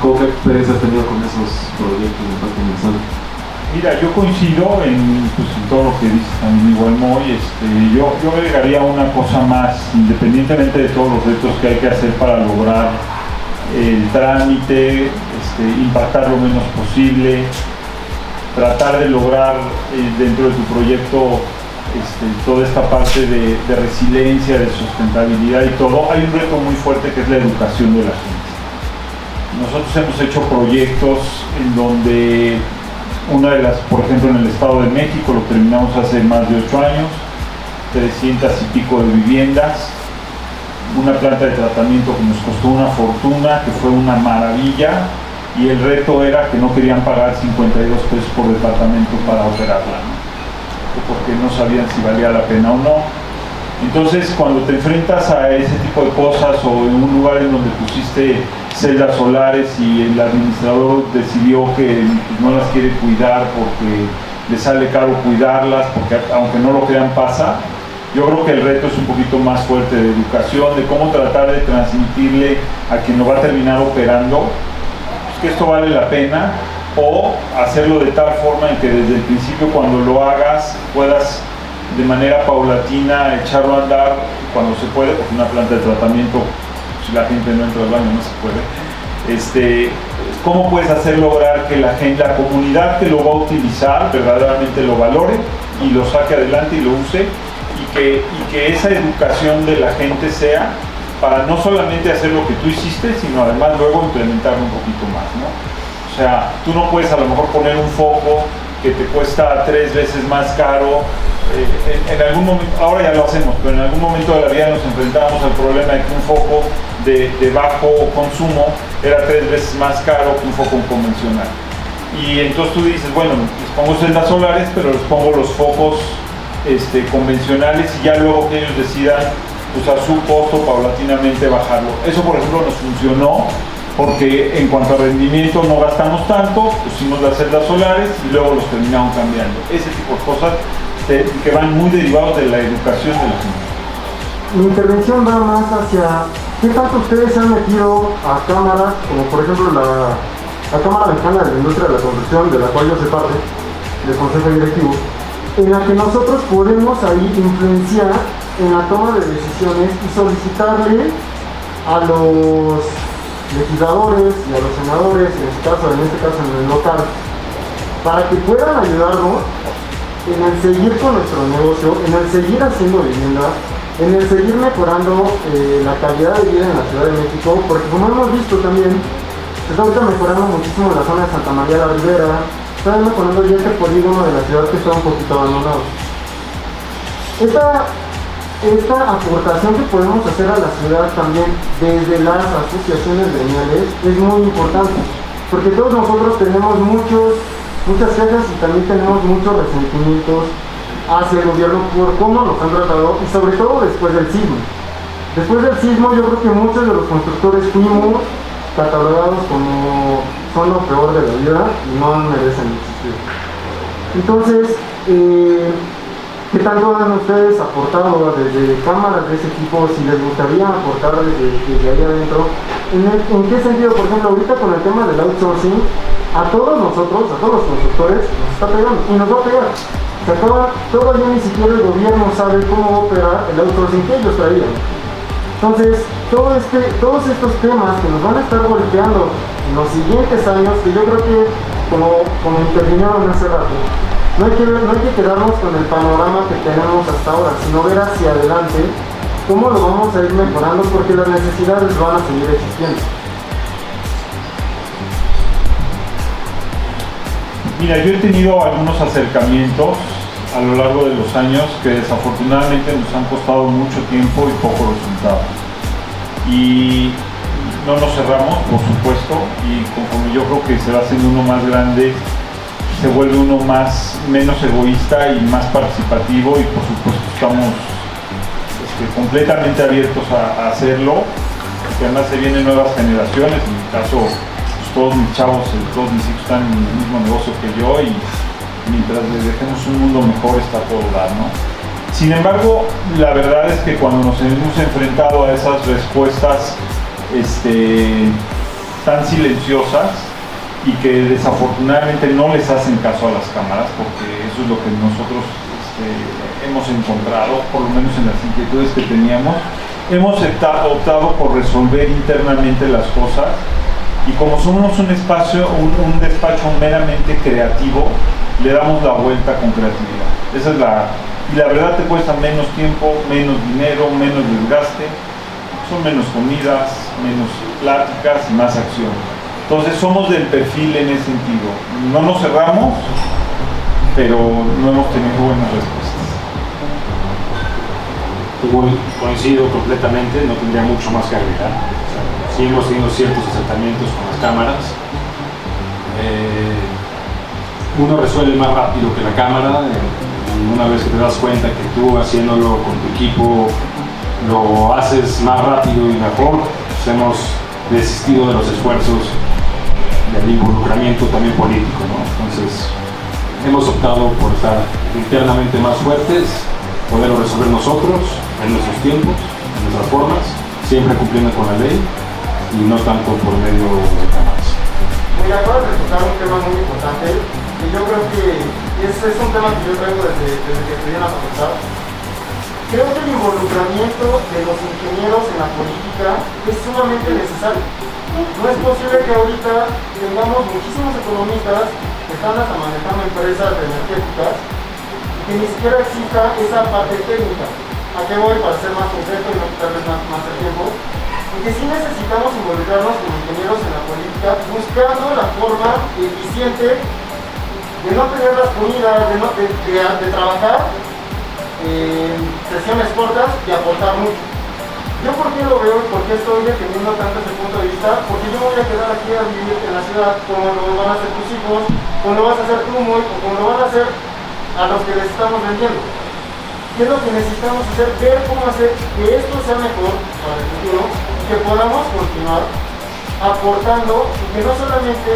¿Cómo qué experiencia has tenido con esos proyectos de impacto ambiental? Mira, yo coincido en, pues, todo lo que dice también igual Moy. Este, yo, agregaría una cosa más, independientemente de todos los retos que hay que hacer para lograr el trámite, este, impactar lo menos posible, tratar de lograr eh, dentro de tu proyecto este, toda esta parte de resiliencia, de sustentabilidad y todo. Hay un reto muy fuerte que es la educación de la gente. Nosotros hemos hecho proyectos en donde una de las, por ejemplo, en el Estado de México, lo terminamos hace más de ocho años, 300 y pico de viviendas, una planta de tratamiento que nos costó una fortuna, que fue una maravilla, y el reto era que no querían pagar 52 pesos por departamento para operarla, porque no sabían si valía la pena o no. Entonces, cuando te enfrentas a ese tipo de cosas o en un lugar en donde pusiste celdas solares y el administrador decidió que pues, no las quiere cuidar porque le sale caro cuidarlas, porque aunque no lo crean pasa, Yo creo que el reto es un poquito más fuerte de educación, de cómo tratar de transmitirle a quien lo va a terminar operando pues, que esto vale la pena o hacerlo de tal forma en que desde el principio cuando lo hagas puedas de manera paulatina echarlo a andar cuando se puede, porque una planta de tratamiento, si la gente no entra al baño no se puede. Este, ¿Cómo puedes hacer lograr que la gente, la comunidad que lo va a utilizar verdaderamente lo valore y lo saque adelante y lo use y que, y que esa educación de la gente sea para no solamente hacer lo que tú hiciste, sino además luego implementarlo un poquito más, ¿no? O sea, tú no puedes a lo mejor poner un foco que te cuesta tres veces más caro. Eh, en, algún momento, ahora ya lo hacemos, pero en algún momento de la vida nos enfrentábamos al problema de que un foco de, bajo consumo era tres veces más caro que un foco convencional. Y entonces tú dices, bueno, les pongo celdas solares, pero les pongo los focos este, convencionales y ya luego que ellos decidan pues a su costo paulatinamente bajarlo. Eso por ejemplo nos funcionó porque en cuanto a rendimiento no gastamos tanto, pusimos las celdas solares y luego los terminamos cambiando. Ese tipo de cosas que, que van muy derivados de la educación de los niños. Mi intervención va más hacia qué tanto ustedes se han metido a cámaras, como por ejemplo la, la Cámara Mexicana de la Industria de la Construcción, de la cual yo soy parte, del Consejo Directivo, en la que nosotros podemos ahí influenciar en la toma de decisiones y solicitarle a los legisladores y a los senadores, en este caso, en este caso en el local, para que puedan ayudarnos en el seguir con nuestro negocio, en el seguir haciendo vivienda, en el seguir mejorando eh, la calidad de vida en la Ciudad de México, porque como hemos visto también, se está ahorita mejorando muchísimo la zona de Santa María la Ribera, está mejorando ya este polígono de la ciudad que está un poquito abandonado. Esta esta aportación que podemos hacer a la ciudad también desde las asociaciones gremiales es muy importante, porque todos nosotros tenemos muchos, muchas quejas y también tenemos muchos resentimientos hacia el gobierno por cómo nos han tratado y sobre todo después del sismo. Después del sismo yo creo que muchos de los constructores fuimos catalogados como son lo peor de la vida y no merecen existir. Entonces, eh, ¿Qué tanto han ustedes aportado desde cámaras de ese tipo? Si les gustaría aportar desde, desde ahí adentro. ¿En, el, ¿En, qué sentido? Por ejemplo, ahorita con el tema del outsourcing, a todos nosotros, a todos los constructores, nos está pegando y nos va a pegar. Se acaba, todavía ni siquiera el gobierno sabe cómo va a operar el outsourcing que ellos traían. Entonces, este, todos estos temas que nos van a estar golpeando en los siguientes años, que yo creo que, como, como intervinieron hace rato, no hay, que, no hay que quedarnos con el panorama que tenemos hasta ahora, sino ver hacia adelante cómo lo vamos a ir mejorando porque las necesidades van a seguir existiendo. Mira, yo he tenido algunos acercamientos a lo largo de los años que desafortunadamente nos han costado mucho tiempo y poco resultado. Y no nos cerramos, por supuesto, y conforme yo creo que se va haciendo uno más grande, se vuelve uno más menos egoísta y más participativo y por supuesto estamos este, completamente abiertos a, hacerlo porque además se vienen nuevas generaciones en mi caso pues, todos mis chavos todos mis hijos están en el mismo negocio que yo y mientras les dejemos un mundo mejor está todo dar ¿no? sin embargo la verdad es que cuando nos hemos enfrentado a esas respuestas este, tan silenciosas y que desafortunadamente no les hacen caso a las cámaras porque eso es lo que nosotros este, hemos encontrado, por lo menos en las inquietudes que teníamos. Hemos optado por resolver internamente las cosas y como somos un espacio, un, despacho meramente creativo, le damos la vuelta con creatividad. Esa es la y la verdad te cuesta menos tiempo, menos dinero, menos desgaste, son menos comidas, menos pláticas y más acción. Entonces somos del perfil en ese sentido. No nos cerramos, pero no hemos tenido buenas respuestas. coincido completamente, no tendría mucho más que agregar. Sí hemos tenido ciertos acercamientos con las cámaras. Eh, uno resuelve más rápido que la cámara. Eh, una vez que te das cuenta que tú haciéndolo con tu equipo lo haces más rápido y mejor, pues hemos desistido de los esfuerzos del involucramiento también político. Entonces, hemos optado por estar internamente más fuertes poderlo resolver nosotros, en nuestros tiempos, en nuestras formas, siempre cumpliendo con la ley y no tanto por medio de cámaras. Mira, acabas de tocar un tema muy importante y yo creo que es, es un tema que yo traigo desde, desde que estudié en la facultad. Creo que el involucramiento de los ingenieros en la política es sumamente necesario. No es posible que ahorita tengamos muchísimos economistas que están hasta manejando empresas energéticas y que ni siquiera exista esa parte técnica. ¿A qué voy? Para ser más concreto y no quitarles más, más el tiempo. Porque sí necesitamos involucrarnos como ingenieros en la política buscando la forma eficiente de no tener las comidas, de, no, de, de, de trabajar en sesiones cortas y aportar mucho. ¿Yo por qué lo veo y por qué estoy defendiendo tanto ese punto de vista? Porque yo me voy a quedar aquí a vivir en la ciudad como lo van a hacer tus hijos, como lo vas a hacer tú, Moy, o como lo van a hacer a los que les estamos vendiendo. ¿Qué es lo que necesitamos hacer? Ver cómo hacer que esto sea mejor para el futuro y que podamos continuar aportando y que no solamente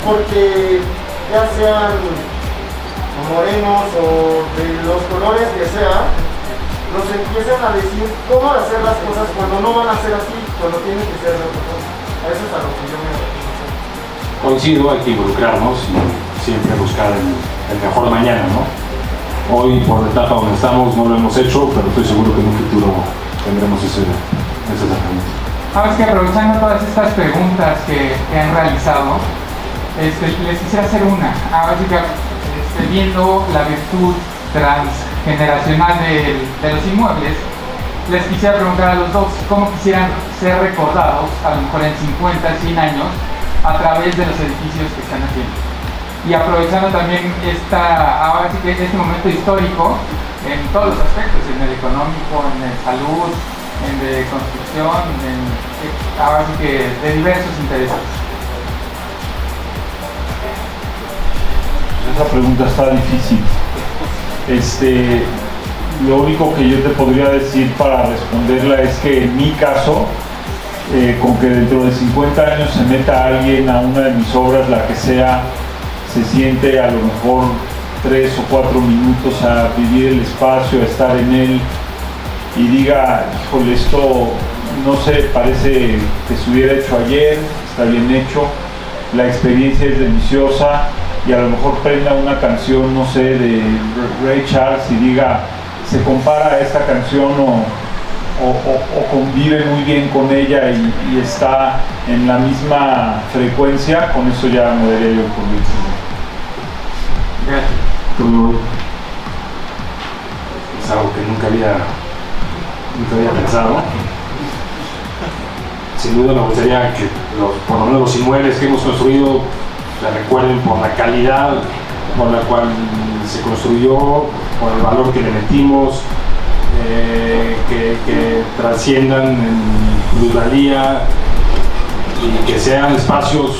porque ya sean morenos o de los colores que sea, nos empiezan a decir cómo hacer las cosas cuando no van a ser así, cuando tienen que ser de otra forma. A eso es a lo que yo me refiero. Coincido, hay que involucrarnos y siempre buscar el, el mejor mañana, ¿no? Hoy, por la etapa donde estamos, no lo hemos hecho, pero estoy seguro que en un futuro tendremos ese, ese. Ahora es que aprovechando todas estas preguntas que, que han realizado, este, les quisiera hacer una. Ahora sí que este, viendo la virtud transgeneracional de, los inmuebles, les quisiera preguntar a los dos cómo quisieran ser recordados, a lo mejor en 50, 100 años, a través de los edificios que están haciendo. Y aprovechando también este momento histórico en todos los aspectos, en el económico, en el salud, en de construcción, en, ahora sí que de diversos intereses. Esa pregunta está difícil. Este, lo único que yo te podría decir para responderla es que en mi caso, eh, con que dentro de 50 años se meta alguien a una de mis obras, la que sea, se siente a lo mejor tres o cuatro minutos a vivir el espacio, a estar en él y diga, híjole, esto no sé, parece que se hubiera hecho ayer, está bien hecho, la experiencia es deliciosa y a lo mejor prenda una canción, no sé, de Ray Charles y diga, se compara a esta canción o, o, o, o convive muy bien con ella y, y, está en la misma frecuencia, con eso ya me daría yo por Es algo que nunca había, nunca había pensado. Sin duda me gustaría que los, por lo menos los inmuebles que hemos construido se recuerden por la calidad por la cual se construyó, por el valor que le metimos, eh, que, que, trasciendan en plusvalía y que sean espacios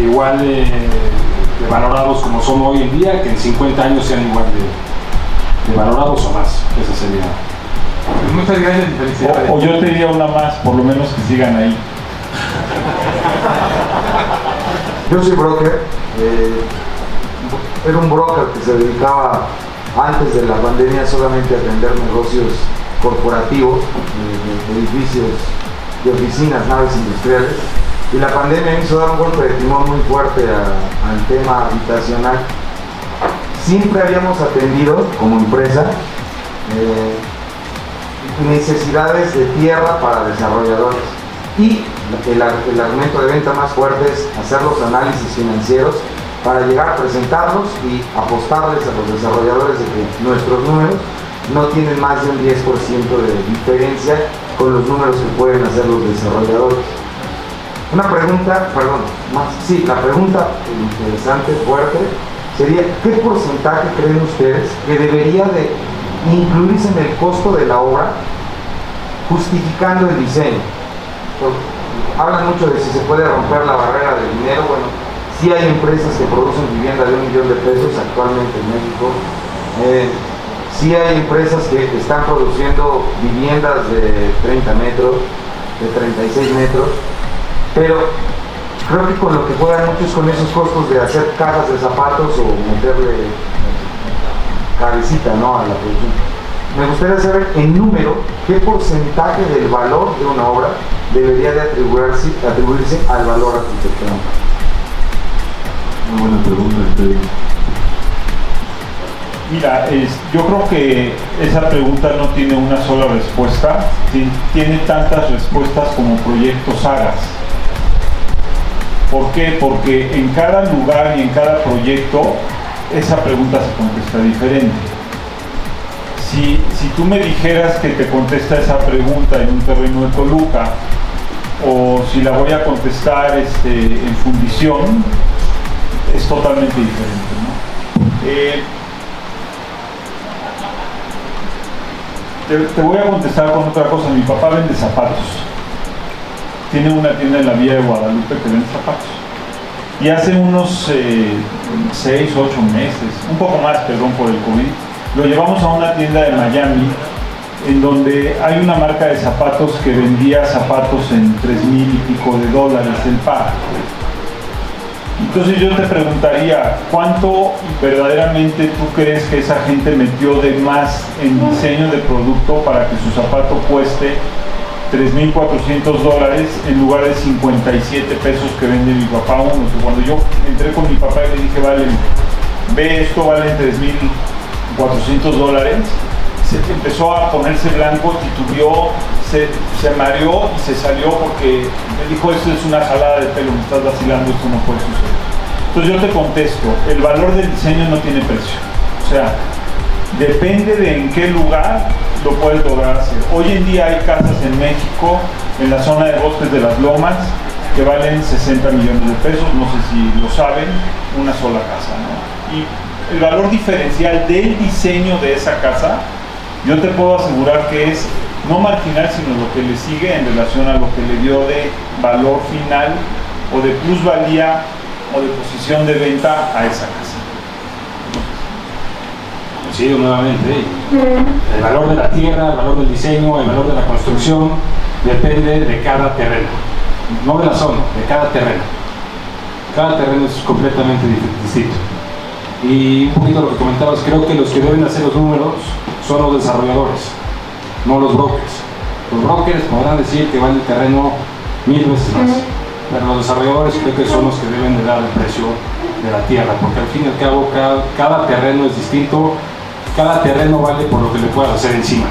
igual de, de, valorados como son hoy en día, que en 50 años sean igual de, de valorados o más. Esa sería. Muchas gracias y felicidades. O, o yo te diría una más, por lo menos que sigan ahí. Yo soy broker, eh, era un broker que se dedicaba antes de la pandemia solamente a atender negocios corporativos, eh, edificios de oficinas, naves industriales, y la pandemia hizo dar un golpe de timón muy fuerte al tema habitacional. Siempre habíamos atendido como empresa eh, necesidades de tierra para desarrolladores y el, el, argumento de venta más fuerte es hacer los análisis financieros para llegar a presentarlos y apostarles a los desarrolladores de que nuestros números no tienen más de un 10% de diferencia con los números que pueden hacer los desarrolladores. Una pregunta, perdón, más, sí, la pregunta interesante, fuerte, sería, ¿qué porcentaje creen ustedes que debería de incluirse en el costo de la obra justificando el diseño? Hablan mucho de si se puede romper la barrera del dinero. Bueno, sí hay empresas que producen vivienda de un millón de pesos actualmente en México. Eh, sí hay empresas que están produciendo viviendas de 30 metros, de 36 metros, pero creo que con lo que juegan muchos con esos costos de hacer cajas de zapatos o meterle cabecita ¿no? a la producción. Me gustaría saber en número qué porcentaje del valor de una obra debería de atribuirse, atribuirse al valor arquitectónico. Una buena pregunta, Pedro. Mira, es- yo creo que esa pregunta no tiene una sola respuesta, ti- tiene tantas respuestas como proyectos hagas. ¿Por qué? Porque en cada lugar y en cada proyecto esa pregunta se contesta diferente. Si, si tú me dijeras que te contesta esa pregunta en un terreno de Toluca, o si la voy a contestar este, en fundición, es totalmente diferente. Eh, te, voy a contestar con otra cosa. Mi papá vende zapatos. Tiene una tienda en la vía de Guadalupe que vende zapatos. Y hace unos 6, 8 meses, un poco más, perdón por el COVID, lo llevamos a una tienda de Miami en donde hay una marca de zapatos que vendía zapatos en 3 mil y pico de dólares el par. Entonces yo te preguntaría, ¿cuánto verdaderamente tú crees que esa gente metió de más en diseño de producto para que su zapato cueste 3.400 dólares en lugar de 57 pesos que vende mi papá uno? Cuando yo entré con mi papá y le dije, vale, ve esto vale 3.400 dólares, se empezó a ponerse blanco, titubeó, se, se mareó y se salió porque me dijo, esto es una jalada de pelo, me estás vacilando, esto no puede suceder. Entonces yo te contesto, el valor del diseño no tiene precio. O sea, depende de en qué lugar lo puedes lograr hacer. Hoy en día hay casas en México, en la zona de bosques de las lomas, que valen 60 millones de pesos, no sé si lo saben, una sola casa. Y el valor diferencial del diseño de esa casa, yo te puedo asegurar que es no marginal, sino lo que le sigue en relación a lo que le dio de valor final o de plusvalía o de posición de venta a esa casa. Coincido nuevamente. El valor de la tierra, el valor del diseño, el valor de la construcción depende de cada terreno. No de la zona, de cada terreno. Cada terreno es completamente distinto. Y un poquito lo que comentabas, creo que los que deben hacer los números son los desarrolladores, no los brokers. Los brokers podrán decir que vale el terreno mil veces más, pero los desarrolladores creo que son los que deben de dar el precio de la tierra, porque al fin y al cabo cada, cada terreno es distinto, cada terreno vale por lo que le puedas hacer encima.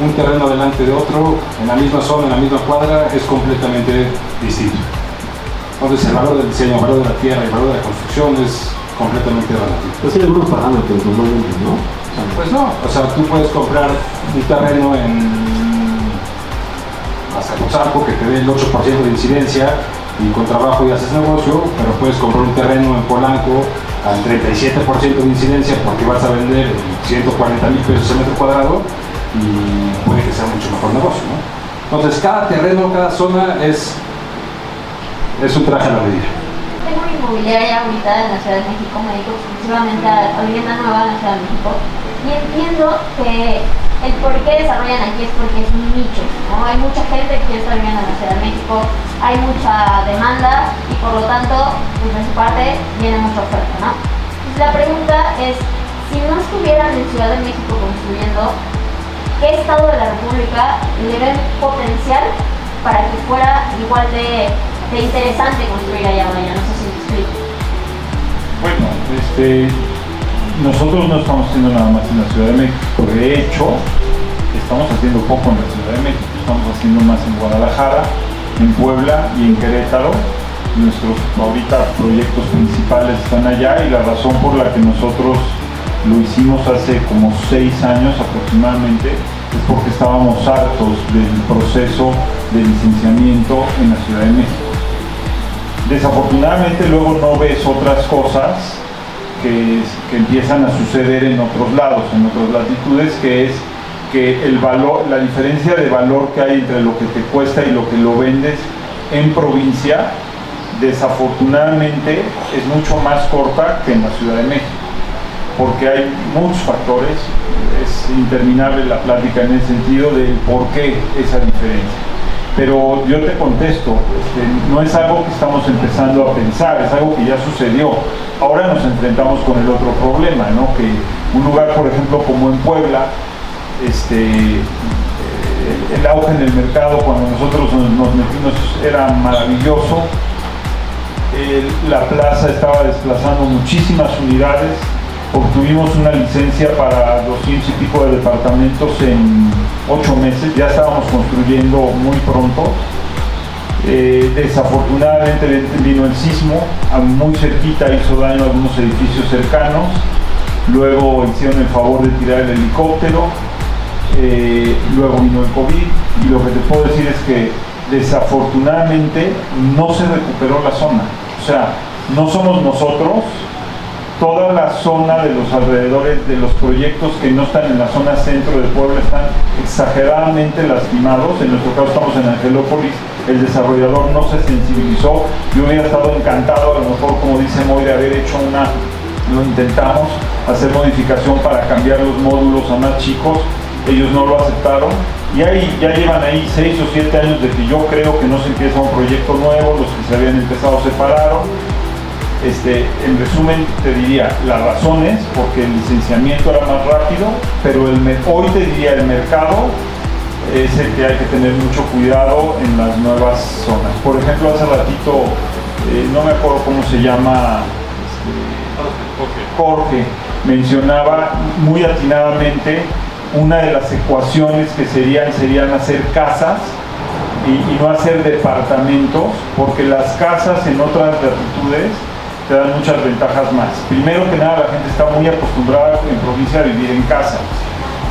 Un terreno delante de otro, en la misma zona, en la misma cuadra, es completamente distinto. Entonces el valor del diseño, el valor de la tierra y el valor de la construcción es completamente relativo. Pues hay algunos parámetros normalmente, ¿no? Pues no, o sea, tú puedes comprar un terreno en Azcapotzalco que te dé el 8% de incidencia y con trabajo y haces negocio, pero puedes comprar un terreno en Polanco al 37% de incidencia porque vas a vender en 140 mil pesos el metro cuadrado y puede que sea mucho mejor negocio, ¿no? Entonces, cada terreno, cada zona es, es un traje a la medida. Tengo una inmobiliaria ahorita en la Ciudad de México, me exclusivamente a vivienda nueva en la Ciudad de México y entiendo que el por qué desarrollan aquí es porque es un nicho, ¿no? Hay mucha gente que estar viviendo en la Ciudad de México, hay mucha demanda y por lo tanto, pues de su parte viene mucha oferta, ¿no? La pregunta es, si no estuvieran en Ciudad de México construyendo, ¿qué estado de la República le ven potencial para que fuera igual de, interesante construir allá vaya? No sé si me explico. Bueno, este, nosotros no estamos haciendo nada más en la Ciudad de México. De hecho, estamos haciendo poco en la Ciudad de México. Estamos haciendo más en Guadalajara, en Puebla y en Querétaro. Nuestros ahorita proyectos principales están allá y la razón por la que nosotros lo hicimos hace como seis años aproximadamente es porque estábamos hartos del proceso de licenciamiento en la Ciudad de México. Desafortunadamente luego no ves otras cosas que, empiezan a suceder en otros lados, en otras latitudes, que es que el valor, la diferencia de valor que hay entre lo que te cuesta y lo que lo vendes en provincia, desafortunadamente es mucho más corta que en la Ciudad de México, porque hay muchos factores, es interminable la plática en el sentido del por qué esa diferencia. Pero yo te contesto, este, no es algo que estamos empezando a pensar, es algo que ya sucedió. Ahora nos enfrentamos con el otro problema, ¿no? que Un lugar, por ejemplo, como en Puebla, este, eh, el auge en el mercado cuando nosotros nos metimos era maravilloso. la plaza estaba desplazando muchísimas unidades. Obtuvimos una licencia para 200 y pico de departamentos en 8 meses. Ya estábamos construyendo muy pronto. Eh, desafortunadamente vino el sismo, muy cerquita hizo daño a algunos edificios cercanos. Luego hicieron el favor de tirar el helicóptero eh, luego vino el COVID y lo que te puedo decir es que desafortunadamente no se recuperó la zona. O sea, no somos nosotros, toda la zona de los alrededores de los proyectos que no están en la zona centro del pueblo están exageradamente lastimados. En nuestro caso estamos en Angelópolis, el desarrollador no se sensibilizó. Yo hubiera estado encantado, a lo mejor como dice Moy, de haber hecho una, lo intentamos, hacer modificación para cambiar los módulos a más chicos ellos no lo aceptaron y ahí ya llevan ahí 6 o 7 años de que yo creo que no se empieza un proyecto nuevo, los que se habían empezado separaron. Este, en resumen, te diría las razones, porque el licenciamiento era más rápido, pero el, hoy te diría el mercado es el que hay que tener mucho cuidado en las nuevas zonas. Por ejemplo, hace ratito, eh, no me acuerdo cómo se llama, este, Jorge mencionaba muy atinadamente una de las ecuaciones que serían, serían hacer casas y, no hacer departamentos, porque las casas en otras latitudes te dan muchas ventajas más. Primero que nada, la gente está muy acostumbrada en provincia a vivir en casa.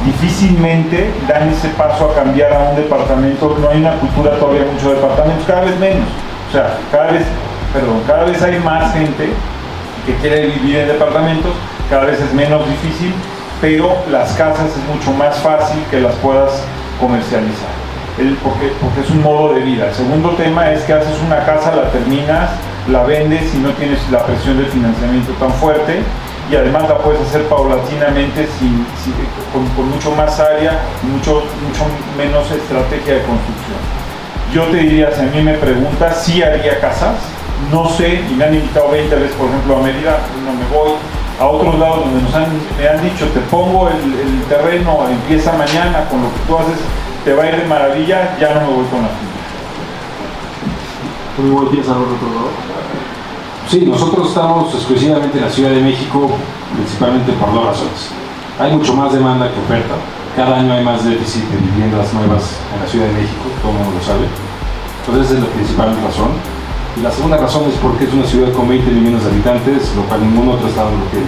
Difícilmente dan ese paso a cambiar a un departamento, no hay una cultura todavía mucho de departamentos, cada vez menos. O sea, cada vez, perdón, cada vez hay más gente que quiere vivir en departamentos, cada vez es menos difícil pero las casas es mucho más fácil que las puedas comercializar, porque, porque es un modo de vida. El segundo tema es que haces una casa, la terminas, la vendes y no tienes la presión del financiamiento tan fuerte. Y además la puedes hacer paulatinamente sin, con, mucho más área mucho, mucho menos estrategia de construcción. Yo te diría, si a mí me preguntas, sí haría casas, no sé, y me han invitado 20 veces, por ejemplo, a Mérida, no me voy, a otros lados donde nos han, me han dicho, te pongo el, terreno, empieza mañana, con lo que tú haces, te va a ir de maravilla, ya no me voy con la finca. al otro lado? Sí, nosotros estamos exclusivamente en la Ciudad de México, principalmente por dos razones. Hay mucho más demanda que oferta. Cada año hay más déficit de viviendas nuevas en la Ciudad de México, todo el mundo lo sabe. Entonces esa es la principal razón. Y la segunda razón es porque es una ciudad con 20 millones de habitantes, lo cual ningún otro estado lo tiene.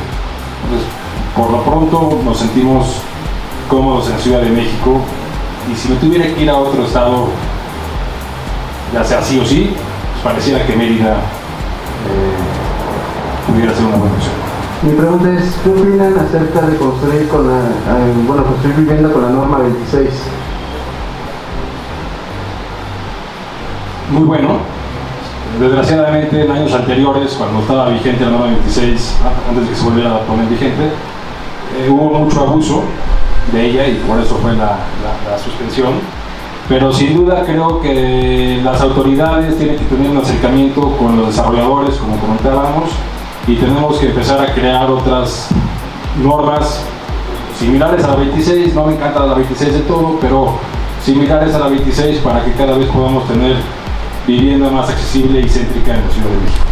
Entonces, por lo pronto nos sentimos cómodos en la Ciudad de México y si me tuviera que ir a otro estado, ya sea sí o sí, pareciera que Mérida eh, pudiera ser una buena opción. Mi pregunta es, ¿qué opinan acerca de construir con la, eh, bueno, construir vivienda con la norma 26? Muy bueno, Desgraciadamente, en años anteriores, cuando estaba vigente la norma 26, antes de que se volviera a poner vigente, eh, hubo mucho abuso de ella y por eso fue la, suspensión. Pero sin duda creo que las autoridades tienen que tener un acercamiento con los desarrolladores, como comentábamos, y tenemos que empezar a crear otras normas similares a la 26. No me encanta la 26 de todo, pero similares a la 26 para que cada vez podamos tener vivienda más accesible y céntrica en la Ciudad de México.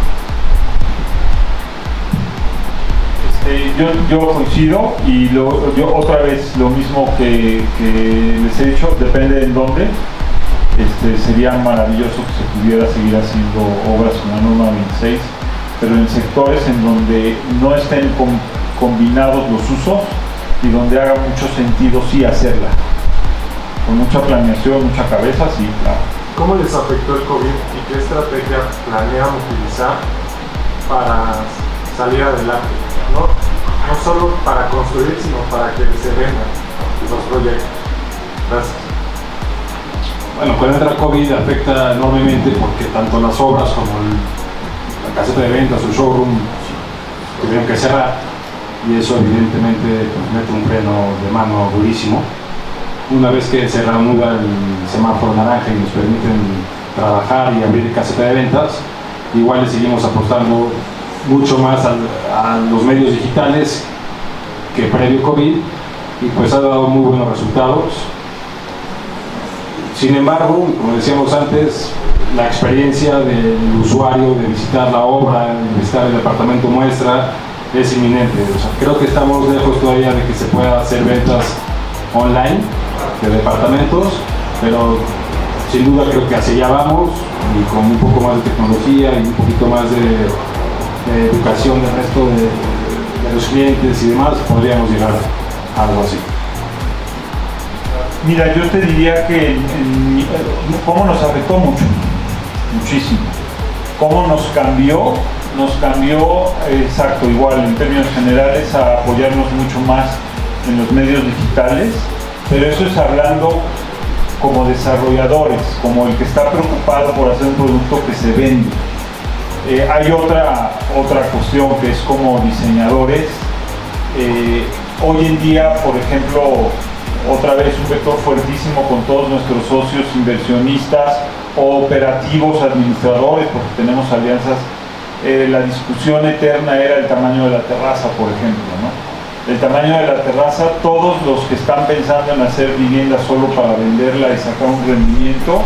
Este, yo, coincido y yo otra vez lo mismo que, les he dicho, depende en dónde. Este, sería maravilloso que se pudiera seguir haciendo obras con la norma 26, pero en sectores en donde no estén combinados los usos y donde haga mucho sentido sí hacerla. Con mucha planeación, mucha cabeza, sí, claro. ¿Cómo les afectó el COVID y qué estrategia planean utilizar para salir adelante? No, solo para construir, sino para que se vendan los proyectos. Gracias. Bueno, cuando entra COVID afecta enormemente porque tanto las obras como la caseta de ventas, el showroom, tuvieron que cerrar y eso evidentemente mete un freno de mano durísimo una vez que se reanuda el semáforo naranja y nos permiten trabajar y abrir caseta de ventas, igual le seguimos apostando mucho más a, los medios digitales que previo COVID y pues ha dado muy buenos resultados. Sin embargo, como decíamos antes, la experiencia del usuario de visitar la obra, de visitar el departamento muestra, es inminente. Creo que estamos lejos todavía de que se pueda hacer ventas online de departamentos, pero sin duda creo que hacia allá vamos y con un poco más de tecnología y un poquito más de, educación del resto de, los clientes y demás, podríamos llegar a algo así. Mira, yo te diría que en- cómo nos afectó mucho, muchísimo. Cómo nos cambió, nos cambió, eh, exacto, igual en términos generales, a apoyarnos mucho más en los medios digitales, pero eso es hablando como desarrolladores, como el que está preocupado por hacer un producto que se vende. Eh, hay otra, otra cuestión que es como diseñadores. Eh, hoy en día, por ejemplo, otra vez un vector fuertísimo con todos nuestros socios inversionistas operativos administradores, porque tenemos alianzas. Eh, la discusión eterna era el tamaño de la terraza, por ejemplo. ¿no? El tamaño de la terraza, todos los que están pensando en hacer vivienda solo para venderla y sacar un rendimiento,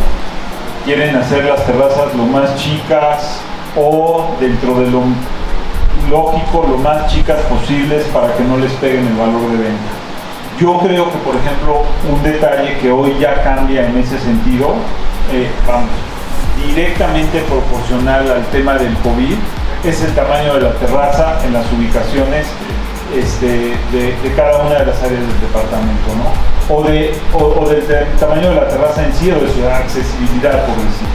quieren hacer las terrazas lo más chicas o dentro de lo lógico, lo más chicas posibles para que no les peguen el valor de venta. Yo creo que, por ejemplo, un detalle que hoy ya cambia en ese sentido, eh, vamos, directamente proporcional al tema del COVID, es el tamaño de la terraza en las ubicaciones este, de, cada una de las áreas del departamento, ¿no? O, de, o, del tamaño de la terraza en sí o de su accesibilidad, por decir.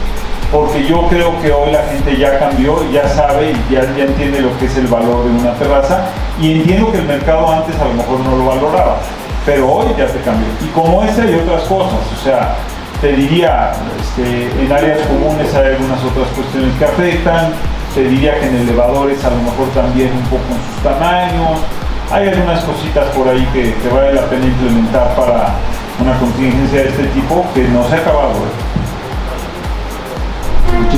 Porque yo creo que hoy la gente ya cambió, y ya sabe y ya, entiende lo que es el valor de una terraza y entiendo que el mercado antes a lo mejor no lo valoraba, pero hoy ya se cambió. Y como esa hay otras cosas, o sea, te diría, este, en áreas comunes hay algunas otras cuestiones que afectan, te diría que en elevadores a lo mejor también un poco en sus tamaños, hay algunas cositas por ahí que, que vale la pena implementar para una contingencia de este tipo que no se ha acabado.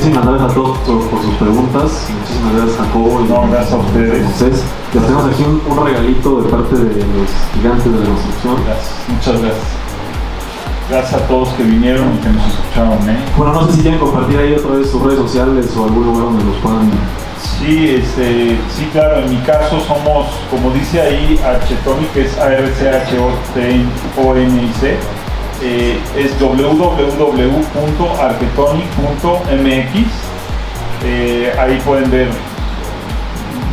Muchísimas gracias a todos por, por sus preguntas. Muchísimas gracias Jacobo. y No, gracias a ustedes. José. Les tenemos aquí un, un regalito de parte de los gigantes de la construcción. Gracias, muchas gracias. Gracias a todos que vinieron y que nos escucharon. ¿eh? Bueno, no sé si quieren compartir ahí otra vez sus redes sociales o algún lugar donde los puedan. Sí, este, sí, claro, en mi caso somos, como dice ahí, Archetonic, que es A-R-C-H-O-T-O-N-I-C, eh, es www.archetonic.mx. Eh, ahí pueden ver,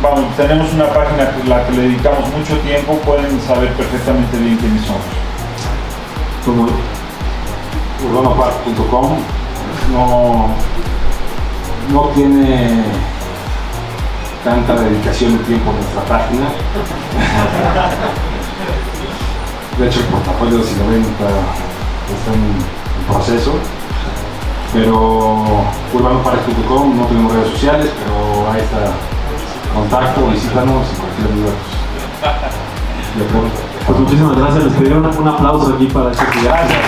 vamos, tenemos una página a la que le dedicamos mucho tiempo, pueden saber perfectamente bien quiénes somos. Como, urbanopark.com no, no tiene tanta dedicación de tiempo en nuestra página. [LAUGHS] De hecho, el portafolio, lo ven, está, en, proceso. Pero urbanopark.com no tenemos redes sociales, pero ahí está contacto, visítanos y cualquier duda. pues, pues muchísimas gracias. Les pidieron un, un aplauso aquí para este. Gracias.